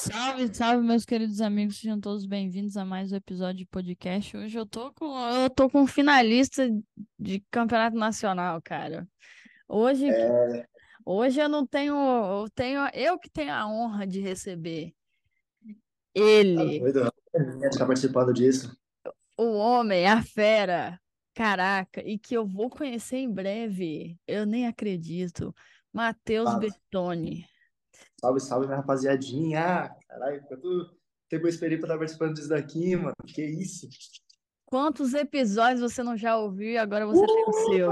Salve, salve, meus queridos amigos, sejam todos bem-vindos a mais um episódio de podcast. Hoje eu tô com, eu tô com um finalista de campeonato nacional, cara. Hoje, É, hoje eu não tenho, eu tenho, eu que tenho a honra de receber tá ele, doido, né? Estar participando disso. o homem, a fera, caraca, e que eu vou conhecer em breve. Eu nem acredito. Matheus. Bertoni. Salve, salve, minha rapaziadinha. Ah, caralho, quanto tempo eu esperei pra estar participando disso daqui, mano. Que isso? Quantos episódios você não já ouviu e agora você tem o seu?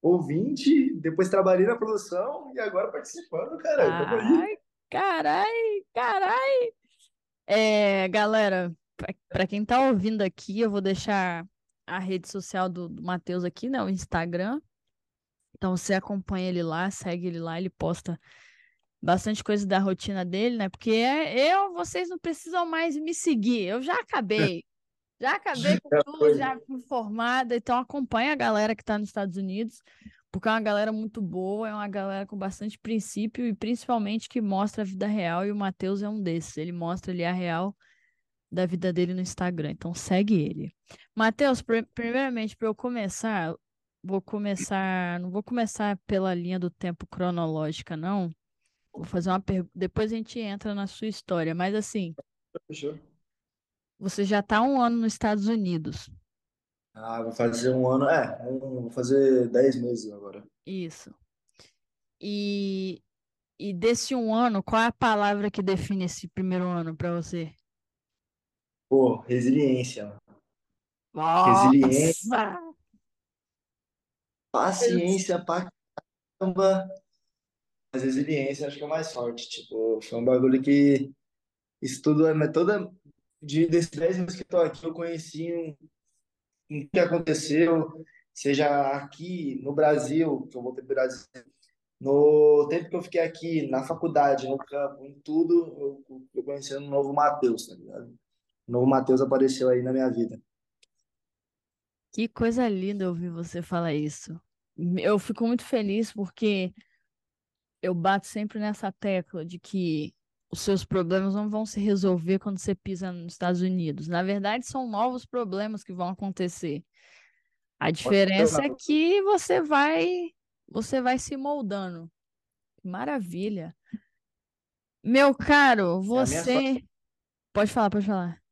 Ouvinte, depois trabalhei na produção e agora participando, caralho. Ai, carai, carai. É, galera, pra pra quem tá ouvindo aqui, eu vou deixar a rede social do, do Matheus aqui, né? O Instagram. Então você acompanha ele lá, segue ele lá, ele posta bastante coisa da rotina dele, né? Porque é- eu, vocês não precisam mais me seguir. Eu já acabei. Já acabei com tudo, já fui formada. Então acompanha a galera que tá nos Estados Unidos, porque é uma galera muito boa, é uma galera com bastante princípio e principalmente que mostra a vida real. E o Matheus é um desses. Ele mostra ali a real da vida dele no Instagram. Então segue ele. Matheus, pri- primeiramente, para eu começar, vou começar, não vou começar pela linha do tempo cronológica, não. Vou fazer uma pergunta. Depois a gente entra na sua história. Mas assim, Fechou. você já está um ano nos Estados Unidos. Ah, vou fazer um ano. É, vou fazer 10 meses agora. Isso. E, e desse um ano, qual é a palavra que define esse primeiro ano para você? Pô, resiliência, mano. Resiliência, Nossa! paciência pra caramba. Mas resiliência acho que é o mais forte. Tipo, foi um bagulho que isso tudo é toda. De, desses 10 meses que tô aqui, eu conheci um, o que aconteceu, seja aqui no Brasil, que eu voltei pro Brasil, no tempo que eu fiquei aqui, na faculdade, no campo, em tudo, eu, eu conheci um novo Matheus, tá ligado? O novo Matheus apareceu aí na minha vida. Que coisa linda ouvir você falar isso. Eu fico muito feliz porque eu bato sempre nessa tecla de que os seus problemas não vão se resolver quando você pisa nos Estados Unidos. Na verdade, são novos problemas que vão acontecer. A diferença é que você vai, você vai se moldando. Maravilha. Meu caro, você. Pode falar, pode falar.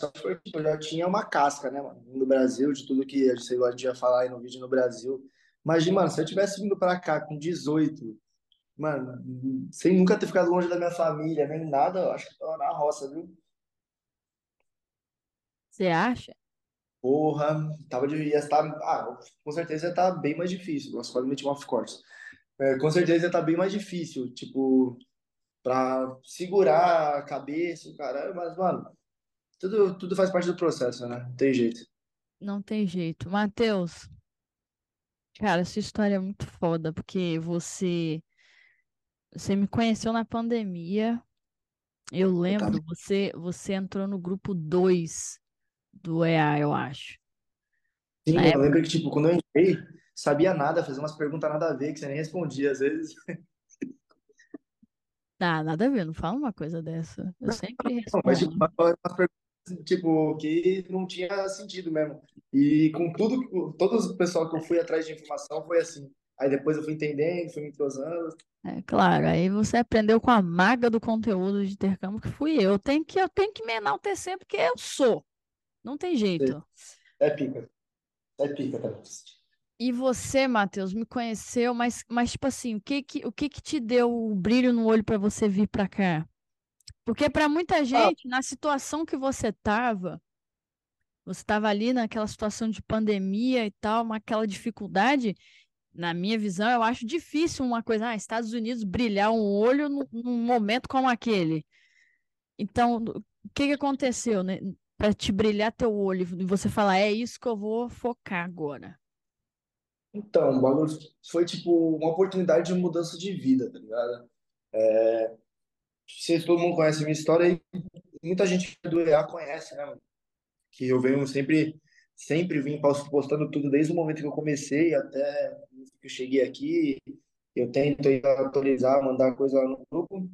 Só foi, eu já tinha uma casca, né, mano? No Brasil, de tudo que a gente ia falar aí no vídeo no Brasil. Imagina, mano, se eu tivesse vindo pra cá com 18, mano, sem nunca ter ficado longe da minha família, nem nada, eu acho que eu tava na roça, viu? Você acha? Porra, tava de, ia estar, ah, com certeza ia estar bem mais difícil. Nossa, quase meti um off-course. É, com certeza ia estar bem mais difícil, tipo, pra segurar a cabeça, o caralho, mas, mano, tudo, tudo faz parte do processo, né? Não tem jeito. Não tem jeito. Matheus, cara, essa história é muito foda, porque você, você me conheceu na pandemia. Eu lembro, você, você entrou no grupo 2 do EA, eu acho. Na Sim, eu época, lembro que, tipo, quando eu entrei, sabia nada, fazia umas perguntas nada a ver, que você nem respondia, às vezes. ah, nada a ver, não fala uma coisa dessa. Eu sempre Não, mas, tipo, respondo. umas perguntas, tipo, que não tinha sentido mesmo. E com tudo, todo o pessoal que eu fui atrás de informação foi assim. Aí depois eu fui entendendo, fui me entrosando. É claro, aí você aprendeu com a maga do conteúdo de intercâmbio que fui eu. Eu tenho que, eu tenho que me enaltecer porque eu sou. Não tem jeito. É pica. É pica, tá? E você, Matheus, me conheceu, mas, mas tipo assim, o que que, o que que te deu o brilho no olho para você vir para cá? Porque para muita Ah, gente, na situação que você tava, você estava ali naquela situação de pandemia e tal, uma- aquela dificuldade, na minha visão, eu acho difícil uma coisa, ah, Estados Unidos brilhar um olho num, num momento como aquele. Então, o que que aconteceu, né, para te brilhar teu olho e você falar, é isso que eu vou focar agora? então, o bagulho foi, tipo, uma oportunidade de mudança de vida, tá ligado? Não sei se todo mundo conhece a minha história e muita gente do EA conhece, né, mano? Que eu venho sempre, sempre vim postando tudo desde o momento que eu comecei até que eu cheguei aqui. Eu tento atualizar, mandar coisa lá no grupo.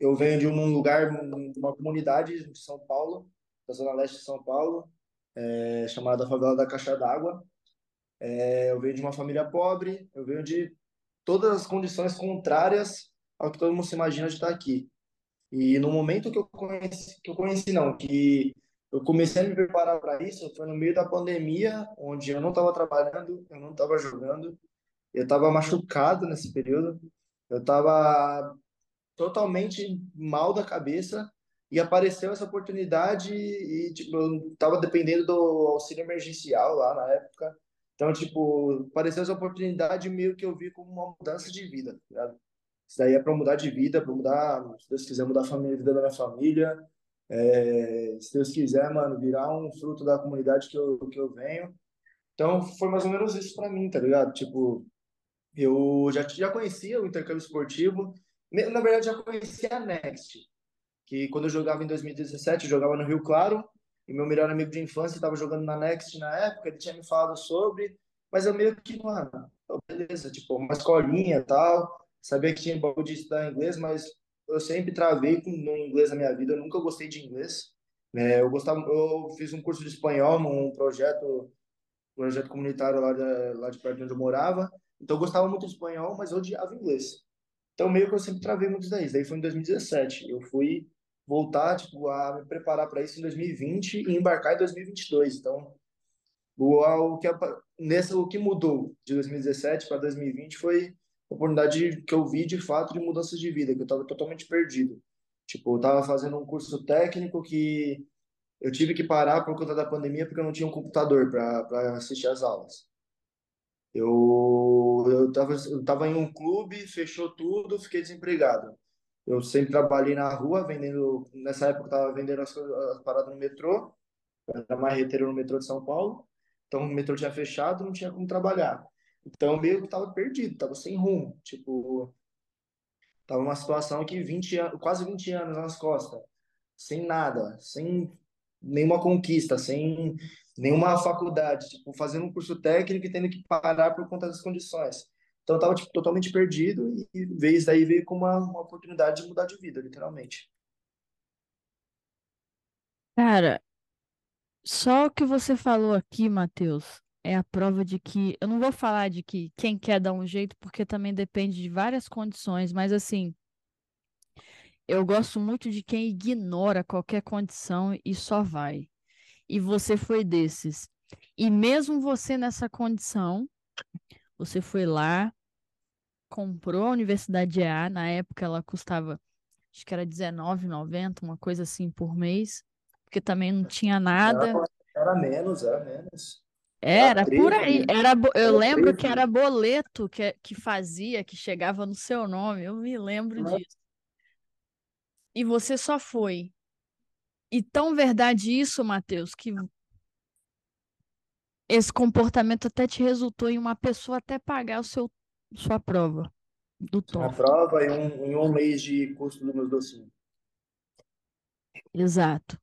eu venho de um lugar, de uma comunidade de São Paulo, da zona leste de São Paulo, é, chamada Favela da Caixa d'Água. É, eu venho de uma família pobre, eu venho de todas as condições contrárias ao que todo mundo se imagina de estar aqui. E no momento que eu conheci, que eu conheci não, que eu comecei a me preparar para isso, foi no meio da pandemia, onde eu não estava trabalhando, eu não estava jogando, eu estava machucado nesse período, eu estava totalmente mal da cabeça. E apareceu essa oportunidade e tipo eu estava dependendo do auxílio emergencial lá na época. Então tipo apareceu essa oportunidade meio que eu vi como uma mudança de vida tá isso daí é para mudar de vida para mudar se Deus quiser mudar a família a vida da minha família é, se Deus quiser mano virar um fruto da comunidade que eu que eu venho. Então foi mais ou menos isso para mim tá ligado? Tipo eu já já conhecia o intercâmbio esportivo. Na verdade já conhecia a Next que quando eu jogava em 2017, eu jogava no Rio Claro, e meu melhor amigo de infância estava jogando na Next na época, ele tinha me falado sobre, mas eu meio que, mano, beleza, tipo, uma escolinha e tal, sabia que tinha bagulho de estudar inglês, mas eu sempre travei com, no inglês na minha vida, eu nunca gostei de inglês, né, eu gostava, eu fiz um curso de espanhol num projeto, projeto comunitário lá de, lá de perto de onde eu morava, então eu gostava muito de espanhol, mas eu odiava inglês. Então, meio que eu sempre travei muito daí. Daí foi em 2017. Eu fui voltar tipo, a me preparar para isso em 2020 e embarcar em 2022. Então, o, o, que, nessa, o que mudou de 2017 para 2020 foi oportunidade que eu vi de fato de mudanças de vida, que eu estava totalmente perdido. Tipo, eu estava fazendo um curso técnico que eu tive que parar por conta da pandemia porque eu não tinha um computador para assistir às aulas. Eu eu tava, eu tava em um clube, fechou tudo, fiquei desempregado. Eu sempre trabalhei na rua, vendendo. Nessa época, eu estava vendendo as, as, paradas no metrô, era marreteiro no metrô de São Paulo. Então, o metrô tinha fechado, não tinha como trabalhar. Então, meio que estava perdido, estava sem rumo. Tipo, tava uma situação que 20 anos, quase 20 anos nas costas, sem nada, sem nenhuma conquista, sem nenhuma faculdade, tipo, fazendo um curso técnico e tendo que parar por conta das condições. Então eu tava tipo, totalmente perdido e veio isso daí veio com uma, uma oportunidade de mudar de vida, literalmente. Cara, só o que você falou aqui, Matheus, é a prova de que. Eu não vou falar de que quem quer dar um jeito, porque também depende de várias condições, mas assim, eu gosto muito de quem ignora qualquer condição e só vai. E você foi desses. E mesmo você nessa condição, você foi lá, comprou a Universidade EA, na época ela custava, acho que era R$19,90, uma coisa assim por mês, porque também não tinha nada. Era, era menos, era menos. Era, por aí. Era, eu lembro que era boleto que, que fazia, que chegava no seu nome. Eu me lembro disso. E você só foi. E tão verdade isso, Matheus, que esse comportamento até te resultou em uma pessoa até pagar o seu, sua prova do TOEFL. A prova e um, em um mês de custo dos meus docinhos. Exato.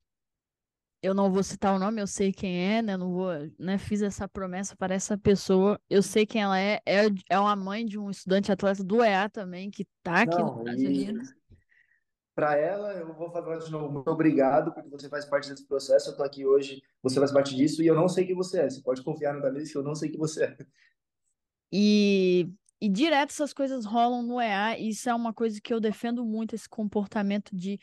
Eu não vou citar o nome, eu sei quem é, né? Não vou, né? Fiz essa promessa para essa pessoa. Eu sei quem ela é. É, é uma mãe de um estudante atleta do EA também, que está aqui não, Estados Unidos para ela, eu vou falar de novo, muito obrigado, porque você faz parte desse processo, eu estou aqui hoje, você faz parte disso, e eu não sei quem você é, você pode confiar no Davi, que eu não sei quem você é. E, e direto essas coisas rolam no EA, e isso é uma coisa que eu defendo muito, esse comportamento de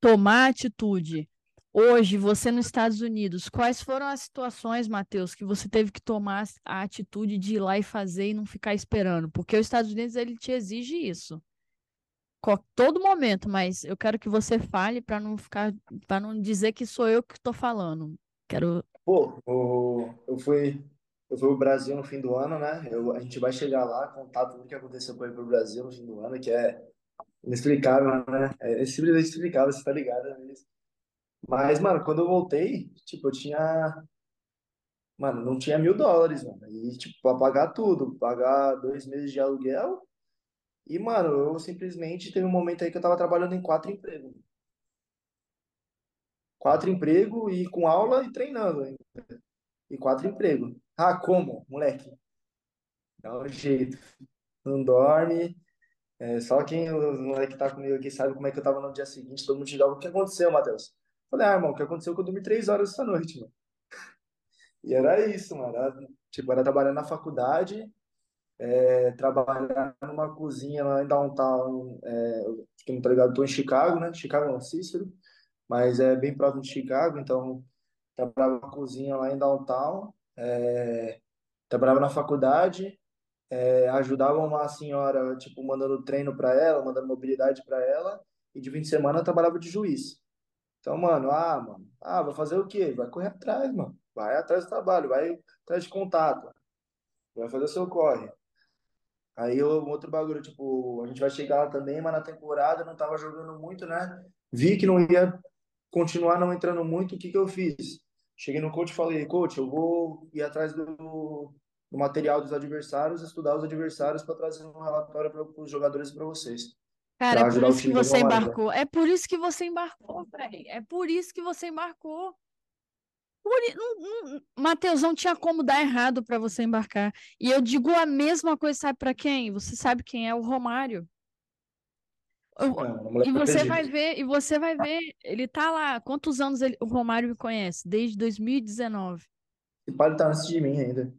tomar atitude. Hoje, você nos Estados Unidos, quais foram as situações, Matheus, que você teve que tomar a atitude de ir lá e fazer e não ficar esperando? Porque os Estados Unidos, ele te exige isso todo momento, mas eu quero que você fale para não ficar, para não dizer que sou eu que estou falando. Quero. Pô, eu fui, eu fui pro Brasil no fim do ano, né? Eu, a gente vai chegar lá, contar tudo o que aconteceu com ele pro Brasil no fim do ano, que é inexplicável, né? É simplesmente inexplicável, você tá ligado né? Mas, mano, quando eu voltei, tipo, eu tinha. Mano, não tinha mil dólares, mano. E, tipo, pra pagar tudo, pagar dois meses de aluguel e, mano, eu simplesmente teve um momento aí que eu tava trabalhando em quatro empregos. Quatro empregos e com aula e treinando ainda. E quatro empregos. Ah, como, moleque? Dá um jeito. Não dorme. É, só quem o moleque que tá comigo aqui sabe como é que eu tava no dia seguinte, todo mundo chegava, o que aconteceu, Matheus? Falei, ah, irmão, o que aconteceu que eu dormi três horas essa noite, mano. E era isso, mano. Era, tipo, era trabalhar na faculdade, é, trabalhar numa cozinha lá em downtown, é, que não tá ligado, tô em Chicago, né? Chicago não, Cícero, mas é bem próximo de Chicago, então trabalhava na cozinha lá em downtown, é, trabalhava na faculdade, é, ajudava uma senhora, tipo, mandando treino para ela, mandando mobilidade para ela, e de fim de semana eu trabalhava de juiz. Então, mano, ah, mano, ah, vai fazer o quê? Vai correr atrás, mano. Vai atrás do trabalho, vai atrás de contato. Vai fazer o seu corre. Aí o outro bagulho, tipo, a gente vai chegar lá também, mas na temporada não tava jogando muito, né? Vi que não ia continuar não entrando muito, o que que eu fiz? Cheguei no coach e falei, coach, eu vou ir atrás do, do material dos adversários, estudar os adversários para trazer um relatório para os jogadores para vocês. Cara, é por isso que você embarcou. É por isso que você embarcou, velho. É por isso que você embarcou. Por... Matheus, não tinha como dar errado para você embarcar. E eu digo a mesma coisa, sabe para quem? Você sabe quem é o Romário. Não, o E moleque você vai ver, e você vai ver, ele tá lá. Quantos anos ele- o Romário me conhece? Desde 2019. Esse pai tá antes de mim ainda.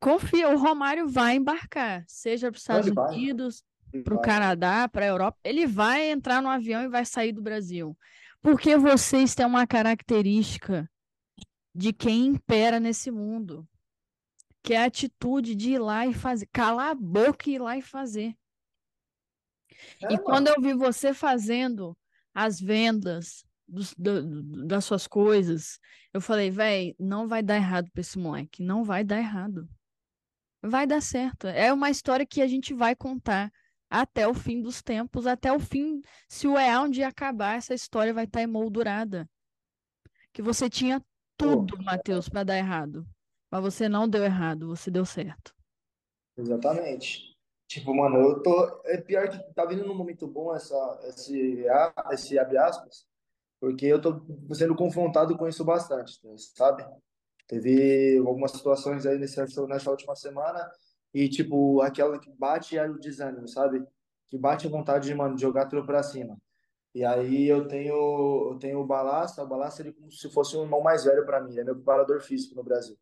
Confia, o Romário vai embarcar, seja para os Estados Unidos, para o. Canadá, para a Europa. Ele vai entrar no avião e vai sair do Brasil. Porque vocês têm uma característica de quem impera nesse mundo, que é a atitude de ir lá e fazer, calar a boca e ir lá e fazer. É, E quando mano. eu vi você fazendo as vendas dos- do- das suas coisas, eu falei, véi, não vai dar errado para esse moleque, não vai dar errado. Vai dar certo. É uma história que a gente vai contar até o fim dos tempos, até o fim. Se o EA um dia acabar, essa história vai estar emoldurada. Que você tinha tudo, Matheus, para dar errado. Mas você não deu errado, você deu certo. exatamente. Tipo, mano, eu tô. É pior que tá vindo num momento bom essa, esse, esse abre aspas, porque eu tô sendo confrontado com isso bastante, sabe? Teve algumas situações aí nessa, nessa última semana e, tipo, aquela que bate aí o desânimo, sabe? Que bate a vontade de, mano, jogar tudo pra cima. E aí eu tenho, eu tenho o Balassa, o Balassa ele como se fosse um irmão mais velho para mim, ele é meu preparador físico no Brasil.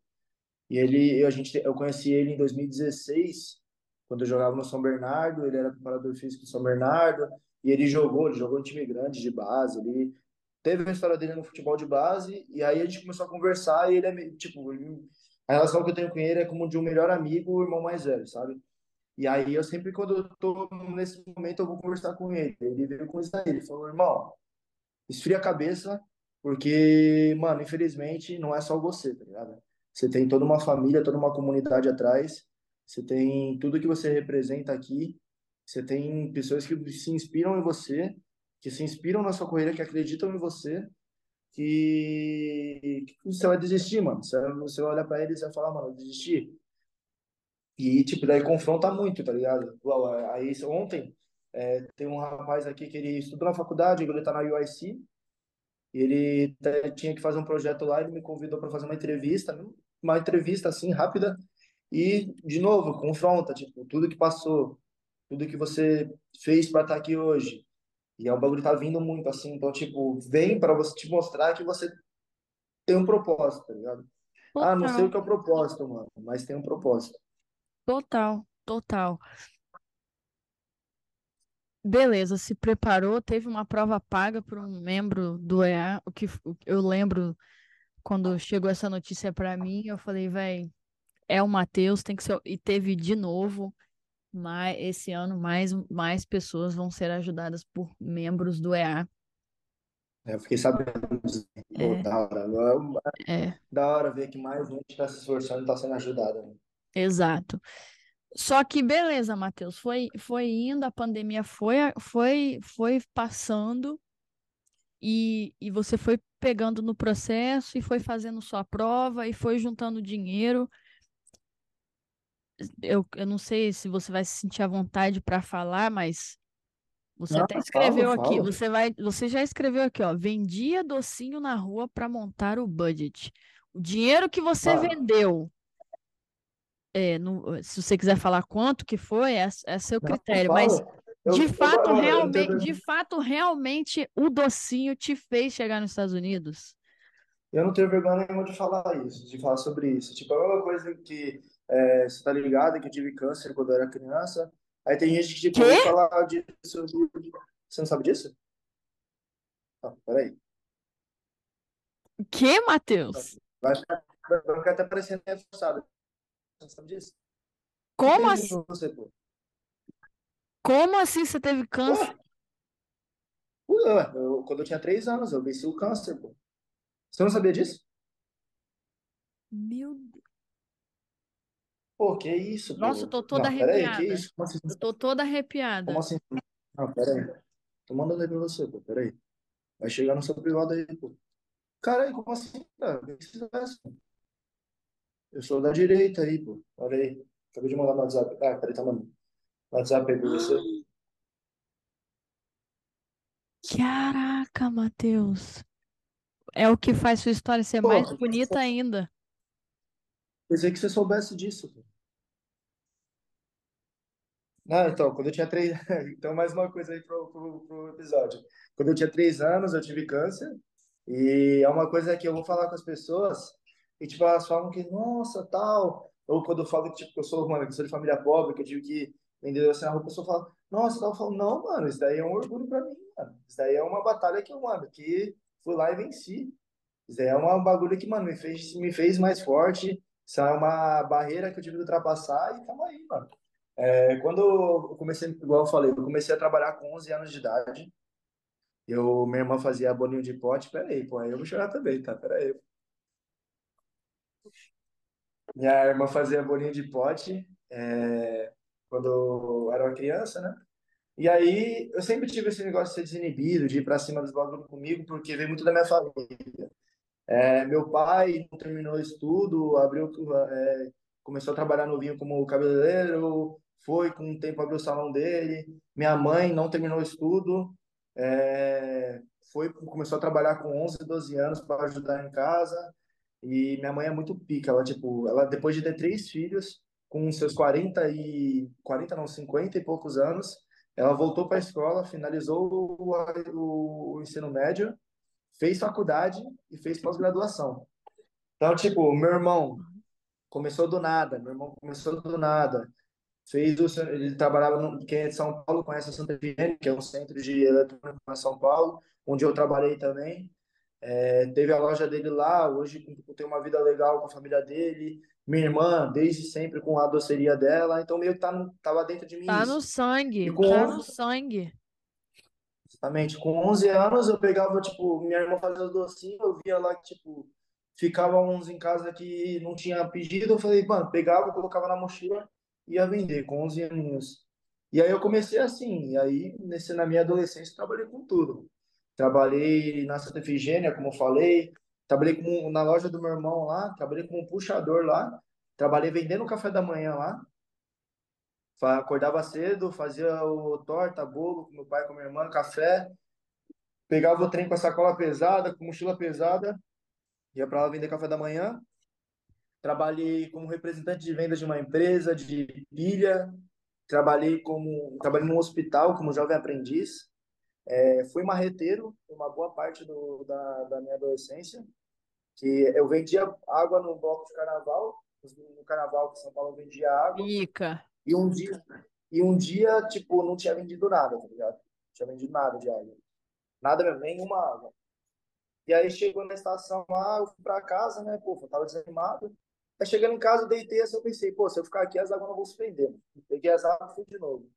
E ele, a gente, eu conheci ele em 2016, quando eu jogava no São Bernardo, ele era preparador físico do São Bernardo, e ele jogou, ele jogou em time grande de base, ele teve a história dele no futebol de base, e aí a gente começou a conversar, e ele é, tipo, ele- a relação que eu tenho com ele é como de um melhor amigo, o irmão mais velho, sabe? E aí eu sempre, quando eu tô nesse momento, eu vou conversar com ele. Ele veio aí, ele falou, irmão, esfria a cabeça, porque, mano, infelizmente não é só você, tá ligado? Você tem toda uma família, toda uma comunidade atrás, você tem tudo que você representa aqui, você tem pessoas que se inspiram em você, que se inspiram na sua corrida, que acreditam em você, que, que você vai desistir, mano. Você você vai olhar pra eles e vai falar, mano, eu desisti. E, tipo, daí confronta muito, tá ligado? Aí ontem, é, tem um rapaz aqui que ele estudou na faculdade, ele tá na UIC, ele tinha que fazer um projeto lá, ele me convidou para fazer uma entrevista, uma entrevista assim rápida e de novo confronta, tipo, tudo que passou, tudo que você fez para estar aqui hoje. E é um bagulho que tá vindo muito assim, então tipo, vem para você te mostrar que você tem um propósito, tá ligado? Ah, não sei o Total, que é o propósito, mano, mas tem um propósito. total, total. Beleza, se preparou, teve uma prova paga por um membro do EA, o que eu lembro quando chegou essa notícia para mim, eu falei, véi, é o Matheus, tem que ser. o-" E teve de novo, mas esse ano mais, mais pessoas vão ser ajudadas por membros do EA. É, Eu fiquei sabendo, É, da hora, é, da hora ver que mais gente tá se esforçando e tá sendo ajudada, né? exato. Só que beleza, Matheus, foi, foi indo, a pandemia foi, foi, foi passando e, e você foi pegando no processo e foi fazendo sua prova e foi juntando dinheiro. Eu, eu não sei se você vai se sentir à vontade para falar, mas você Não, até escreveu aqui, falo. você vai, você já escreveu aqui, ó, vendia docinho na rua para montar o budget. O dinheiro que você vendeu É, não, se você quiser falar quanto que foi, é, é seu Não, critério, fala. mas Eu, de eu, fato, eu não realmente, de fato, realmente, o docinho te fez chegar nos Estados Unidos? eu não tenho vergonha nenhuma de falar isso, de falar sobre isso. Tipo, é a mesma coisa que é, você tá ligado que eu tive câncer quando eu era criança. Aí tem gente que, tipo, Quê? vem falar disso. Você não sabe disso? Não, peraí. Que, Matheus? Vai ficar, vai ficar até parecendo reforçado. Você não sabe disso? O que Como assim, em você, como assim você teve câncer? Pô, eu, quando eu tinha três anos, eu venci o câncer, pô. Você não sabia disso? Meu Deus. Pô, que isso, Nossa, eu tô toda Não, peraí, que arrepiada. isso? Como assim? Eu tô toda Como arrepiada. assim? Não, peraí. Tô mandando aí pra você, pô, peraí. Vai chegar no seu privado aí, pô. Caralho, como assim, cara? O que você faz? Eu sou da direita aí, pô. Olha aí. Acabei de mandar no WhatsApp. Ah, peraí, tá mandando. No WhatsApp aí pra você. Caraca, Matheus. É o que faz sua história ser Pô, mais bonita ainda. pensei que você soubesse disso, pô. Não, então, quando eu tinha três. Então, mais uma coisa aí pro, pro, pro episódio. Quando eu tinha três anos, eu tive câncer. E é uma coisa que eu vou falar com as pessoas. E, tipo, elas falam que, nossa, tal. Ou quando eu falo tipo, que eu sou, mano, que sou de família pobre, que eu tive que vender assim, a roupa, a pessoa fala, nossa, tal. Eu falo, não, mano, isso daí é um orgulho pra mim, mano. Isso daí é uma batalha que eu, mano, que fui lá e venci. Isso daí é uma bagulho que, mano, me fez, me fez mais forte. Isso é uma barreira que eu tive que ultrapassar e tamo aí, mano. É, quando eu comecei, igual eu falei, eu comecei a trabalhar com 11 anos de idade. Eu, minha irmã fazia bolinho de pote. Pera aí, pô, aí eu vou chorar também, tá? Pera aí. Minha irmã fazia bolinho de pote, é, quando eu era uma criança, né? E aí eu sempre tive esse negócio de ser desinibido, de ir pra cima dos bagulhos comigo, porque veio muito da minha família. É, meu pai terminou o estudo, abriu, é, começou a trabalhar novinho como cabeleireiro, foi com um tempo abriu o salão dele. Minha mãe não terminou o estudo, é, foi começou a trabalhar com 11, 12 anos para ajudar em casa. E minha mãe é muito pica, ela tipo, ela depois de ter três filhos, com seus 40 e 40 não, 50 e poucos anos, ela voltou para a escola, finalizou o, o, o ensino médio fez faculdade e fez pós-graduação. Então, tipo, meu irmão começou do nada, meu irmão começou do nada. Fez o, ele trabalhava no, quem é de São Paulo conhece a Santa Efigênia, que é um centro de eletrônica em São Paulo, onde eu trabalhei também. É, teve a loja dele lá, hoje tem uma vida legal com a família dele. Minha irmã, desde sempre com a doceria dela, então meio que tá, no- tava dentro de mim Tá no isso. E sangue, tá no 11, sangue. Exatamente. Com 11 anos, eu pegava, tipo, minha irmã fazia os docinhos, eu via lá que, tipo, ficava uns em casa que não tinha pedido, eu falei, mano, pegava, colocava na mochila ia vender com 11 aninhos. E aí eu comecei assim, e aí, nesse, na minha adolescência, trabalhei com tudo. Trabalhei na Santa Efigênia, como eu falei, trabalhei como, na loja do meu irmão lá, trabalhei como puxador lá, trabalhei vendendo café da manhã lá, Acordava cedo, fazia o torta, bolo com meu pai, com minha irmã, café. Pegava o trem com a sacola pesada, com mochila pesada, ia para lá vender café da manhã. Trabalhei como representante de vendas de uma empresa de pilha. Trabalhei como trabalhei num hospital como jovem aprendiz. É, fui marreteiro por uma boa parte do, da, da minha adolescência, que eu vendia água no bloco de carnaval. No carnaval que São Paulo vendia água. Pica. E um dia, e um dia, tipo, não tinha vendido nada, tá ligado? Não tinha vendido nada de água. Nada mesmo, nenhuma água. E aí chegou na estação lá, eu fui pra casa, né? Pô, eu tava desanimado. Aí chegando em casa, eu deitei assim, eu pensei, pô, se eu ficar aqui, as águas não vão se prender. Peguei as águas e fui de novo.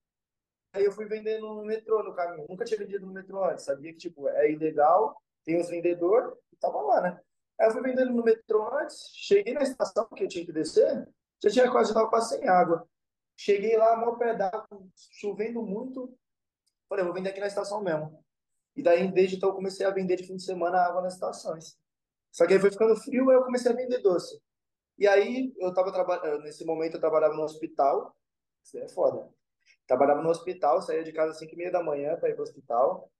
Aí eu fui vendendo no metrô no caminho. Nunca tinha vendido no metrô antes. Sabia que, tipo, é ilegal, tem os vendedores, e tava lá, né? Aí eu fui vendendo no metrô antes, cheguei na estação, que eu tinha que descer, já tinha quase, tava quase sem água. Cheguei lá, mó pedaço, chovendo muito. Falei, vou vender aqui na estação mesmo. E daí, desde então, eu comecei a vender de fim de semana água nas estações. Só que aí foi ficando frio, aí eu comecei a vender doce. E aí, eu tava trabalhando, nesse momento, eu trabalhava no hospital. Isso é foda. Trabalhava no hospital, saía de casa às 5 e meia da manhã para ir pro hospital.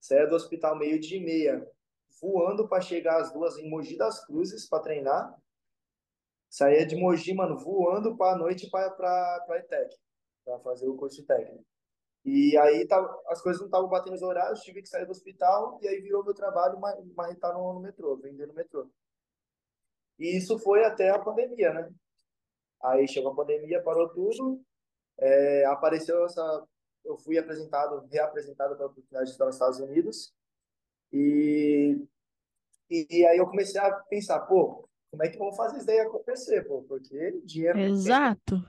Saía do hospital meio dia e meia, voando para chegar às duas em Mogi das Cruzes para treinar. Saía de Mogi, mano, voando para a noite para para ETEC, para fazer o curso técnico. E aí tava, as coisas não estavam batendo os horários, tive que sair do hospital e aí virou meu trabalho marretar no, no metrô, vender no metrô. E isso foi até a pandemia, né? Aí chegou a pandemia, parou tudo, é, apareceu essa. Eu fui apresentado, reapresentado para a oportunidade de estar nos Estados Unidos. E, e, e, aí eu comecei a pensar, pô, como é que vamos fazer isso daí acontecer, pô? Porque dinheiro. Exato.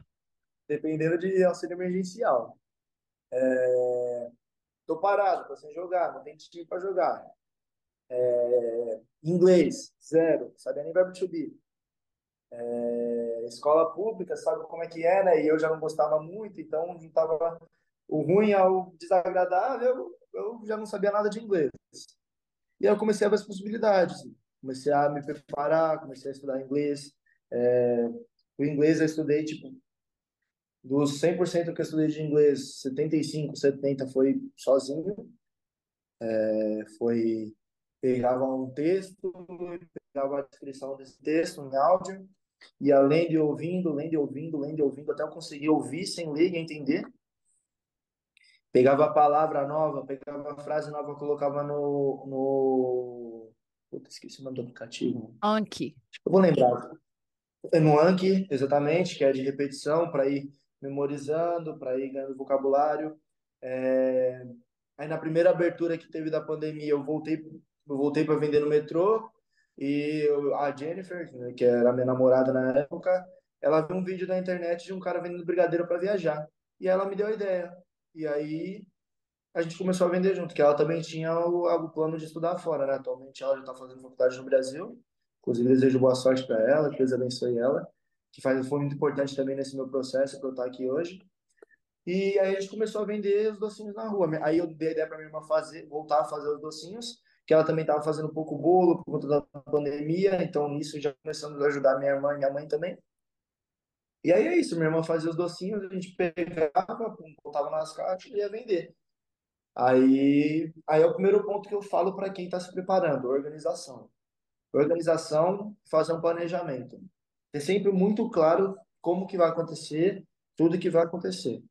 Dependendo de auxílio emergencial. É, tô parado, tô sem jogar, não tem time para jogar. É, inglês, zero, sabia nem verbo to be. É, escola pública, sabe como é que é, né? E eu já não gostava muito, então juntava o ruim ao desagradável, eu já não sabia nada de inglês. E aí eu comecei a ver as possibilidades. Comecei a me preparar, comecei a estudar inglês. É, o inglês eu estudei, tipo, dos 100% que eu estudei de inglês, 75, 70 foi sozinho. É, foi pegava um texto, pegava a descrição desse texto em áudio, e além de ouvindo, além de ouvindo, além de ouvindo, até eu conseguir ouvir sem ler e entender. Pegava a palavra nova, pegava a frase nova, colocava no. no... Puta, esqueci o nome do aplicativo. Anki. Eu vou lembrar. É no Anki, exatamente, que é de repetição, para ir memorizando, para ir ganhando vocabulário. É... Aí na primeira abertura que teve da pandemia, eu voltei, eu voltei para vender no metrô e a Jennifer, né, que era minha namorada na época, ela viu um vídeo na internet de um cara vendendo brigadeiro para viajar. E ela me deu a ideia. E aí a gente começou a vender junto, que ela também tinha o, o plano de estudar fora, né? Atualmente ela já está fazendo faculdade no Brasil. Inclusive, desejo boa sorte para ela, que Deus abençoe ela, que faz, foi muito importante também nesse meu processo para eu estar aqui hoje. E aí a gente começou a vender os docinhos na rua. Aí eu dei a ideia para minha irmã fazer, voltar a fazer os docinhos que ela também estava fazendo pouco bolo por conta da pandemia, então nisso já começamos a ajudar minha irmã e minha mãe também. E aí é isso, minha irmã fazia os docinhos, a gente pegava, botava nas caixas e ia vender. Aí, aí é o primeiro ponto que eu falo para quem está se preparando, organização. Organização, fazer um planejamento. Ter sempre muito claro como que vai acontecer, tudo que vai acontecer.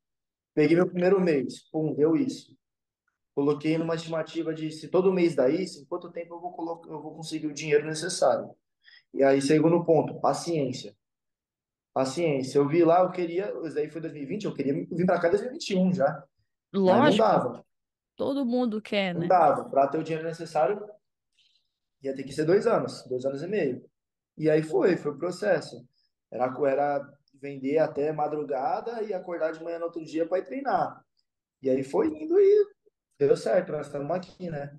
Peguei meu primeiro mês, pum, deu isso. Coloquei numa estimativa de se todo mês dá isso, em quanto tempo eu vou, colocar, eu vou conseguir o dinheiro necessário. E aí, segundo ponto, paciência. Paciência. Eu vi lá, eu queria, isso aí foi 2020, eu queria vir para cá em 2021 já. Lógico. Mas não dava. Todo mundo quer, né? Não dava. Para ter o dinheiro necessário, ia ter que ser dois anos, dois anos e meio. E aí foi, foi o processo. Era, era vender até madrugada e acordar de manhã no outro dia para ir treinar. E aí foi indo e deu certo, nós estamos aqui, né?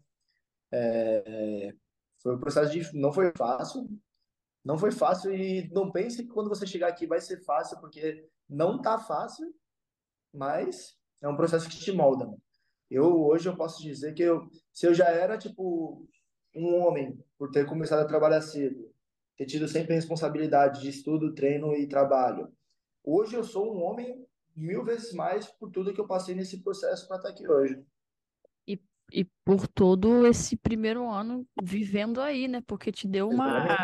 É, foi um processo de. Não foi fácil, não foi fácil e não pense que quando você chegar aqui vai ser fácil, porque não tá fácil, mas é um processo que te molda. Eu hoje eu posso dizer que eu, se eu já era tipo um homem por ter começado a trabalhar cedo, ter tido sempre responsabilidade de estudo, treino e trabalho, hoje eu sou um homem mil vezes mais por tudo que eu passei nesse processo para estar aqui hoje e por todo esse primeiro ano vivendo aí, né? Porque te deu uma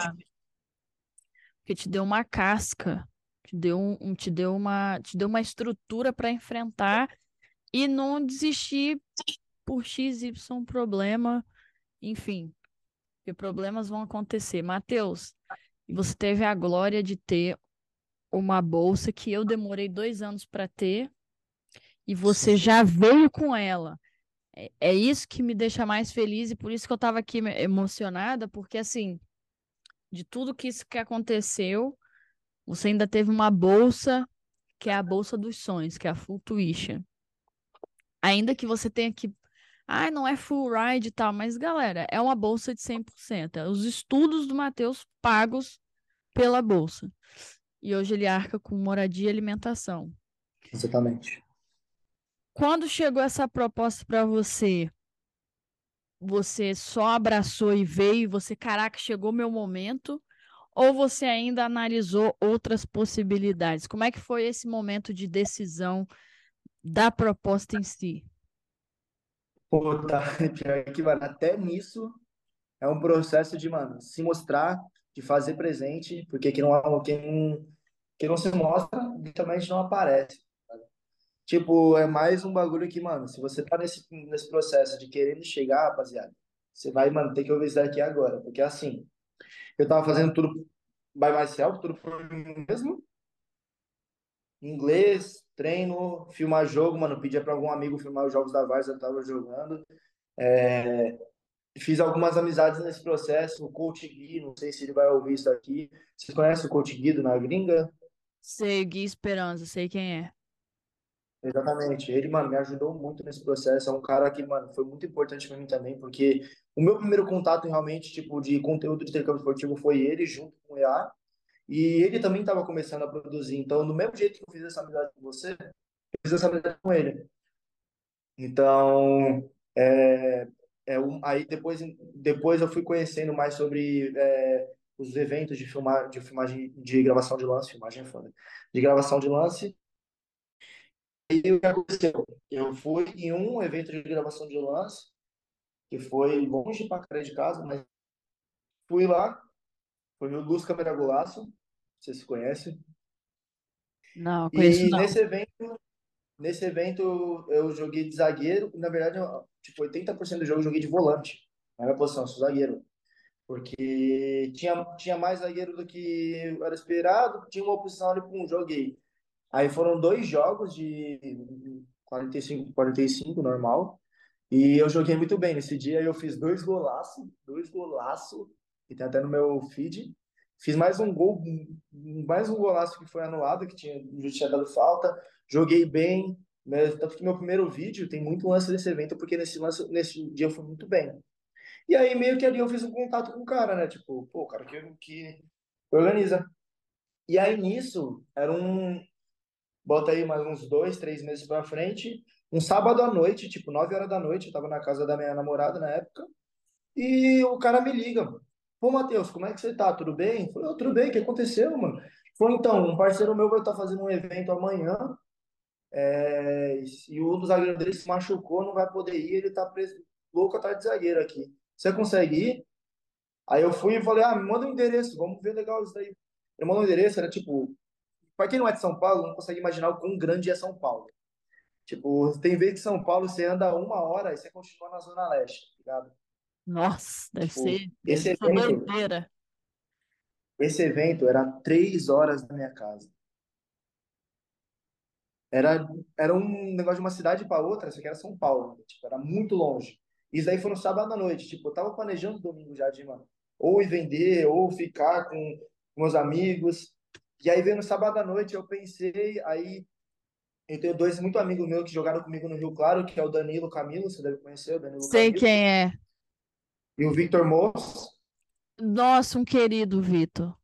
porque te deu uma casca, te deu um, te deu uma te deu uma estrutura para enfrentar e não desistir por x y problema, enfim, porque problemas vão acontecer. Matheus, você teve a glória de ter uma bolsa que eu demorei dois anos para ter e você já veio com ela. É, é isso que me deixa mais feliz e por isso que eu estava aqui emocionada, porque assim, de tudo que isso que aconteceu, você ainda teve uma bolsa, que é a bolsa dos sonhos, que é a Full Tuition. Ainda que você tenha que ah, não é full ride e tal, mas galera, é uma bolsa de 100%. É os estudos do Matheus pagos pela bolsa. E hoje ele arca com moradia e alimentação. Exatamente. Quando chegou essa proposta para você, você só abraçou e veio, você, caraca, chegou meu momento? Ou você ainda analisou outras possibilidades? Como é que foi esse momento de decisão da proposta em si? Pô, tá, que, mano, até nisso é um processo de, mano, se mostrar de fazer presente, porque quem não, quem quem não se mostra, literalmente não aparece. Tipo, é mais um bagulho que, mano, se você tá nesse, nesse processo de querendo chegar, rapaziada, você vai, mano, ter que ouvir isso daqui agora. Porque assim, eu tava fazendo tudo by myself, tudo por mim mesmo. Inglês, treino, filmar jogo, mano. Pedia para algum amigo filmar os jogos da Varsa, eu tava jogando. É, fiz algumas amizades nesse processo. O Coach Gui, não sei se ele vai ouvir isso aqui. Vocês conhecem o Coach Gui do Na Gringa? Sei, Gui Esperança, sei quem é. Exatamente. Ele, mano, me ajudou muito nesse processo. É um cara que, mano, foi muito importante para mim também, porque o meu primeiro contato realmente, tipo, de conteúdo de intercâmbio esportivo foi ele, junto com o EA. E ele também estava começando a produzir. Então, do mesmo jeito que eu fiz essa amizade com você, eu fiz essa amizade com ele. Então, é, é um, aí depois, depois eu fui conhecendo mais sobre é, os eventos de, filmar, de filmagem, de gravação de lance, filmagem é foda, de gravação de lance, e o que aconteceu? Eu fui em um evento de gravação de lance, que foi longe pra cara de casa, mas fui lá, foi no Luz Câmera Golaço, você se conhece. Não, conheço e não. nesse evento, nesse evento eu joguei de zagueiro, na verdade, tipo, 80% do jogo eu joguei de volante, na minha posição, sou zagueiro. Porque tinha, tinha mais zagueiro do que era esperado, tinha uma opção ali, um joguei. Aí foram dois jogos de 45 45 normal. E eu joguei muito bem nesse dia. Eu fiz dois golaços, dois golaços, que tem até no meu feed. Fiz mais um gol, mais um golaço que foi anulado, que tinha, já tinha dado falta. Joguei bem, né? tanto que meu primeiro vídeo tem muito lance desse evento, porque nesse lance, nesse dia eu fui muito bem. E aí meio que ali eu fiz um contato com o cara, né? Tipo, pô, o cara que, que organiza. E aí nisso, era um, bota aí mais uns dois, três meses pra frente, um sábado à noite, tipo, nove horas da noite, eu tava na casa da minha namorada na época, e o cara me liga, Pô, Matheus, como é que você tá? Tudo bem? Falei, oh, tudo bem, o que aconteceu, mano? Foi então, um parceiro meu vai estar fazendo um evento amanhã, é, e um dos zagueiros dele se machucou, não vai poder ir, ele tá preso, louco atrás de zagueiro aqui. Você consegue ir? Aí eu fui e falei, ah, me manda um endereço, vamos ver legal isso daí. Ele mandou um endereço, era tipo para quem não é de São Paulo, não consegue imaginar o quão grande é São Paulo. Tipo, tem vezes que São Paulo você anda uma hora e você continua na Zona Leste, tá ligado? Nossa, deve tipo, ser. Esse evento, esse evento era três horas da minha casa. Era, era um negócio de uma cidade para outra, isso aqui era São Paulo, né? tipo, era muito longe. Isso daí foi no sábado à noite, tipo, eu tava planejando domingo já de, mano, ou ir vender, ou ficar com meus amigos, e aí veio no sábado à noite, eu pensei, aí eu tenho dois muito amigos meus que jogaram comigo no Rio Claro, que é o Danilo Camilo, você deve conhecer o Danilo Sei Camilo. quem é. E o Victor Moss. Nossa, um querido Vitor.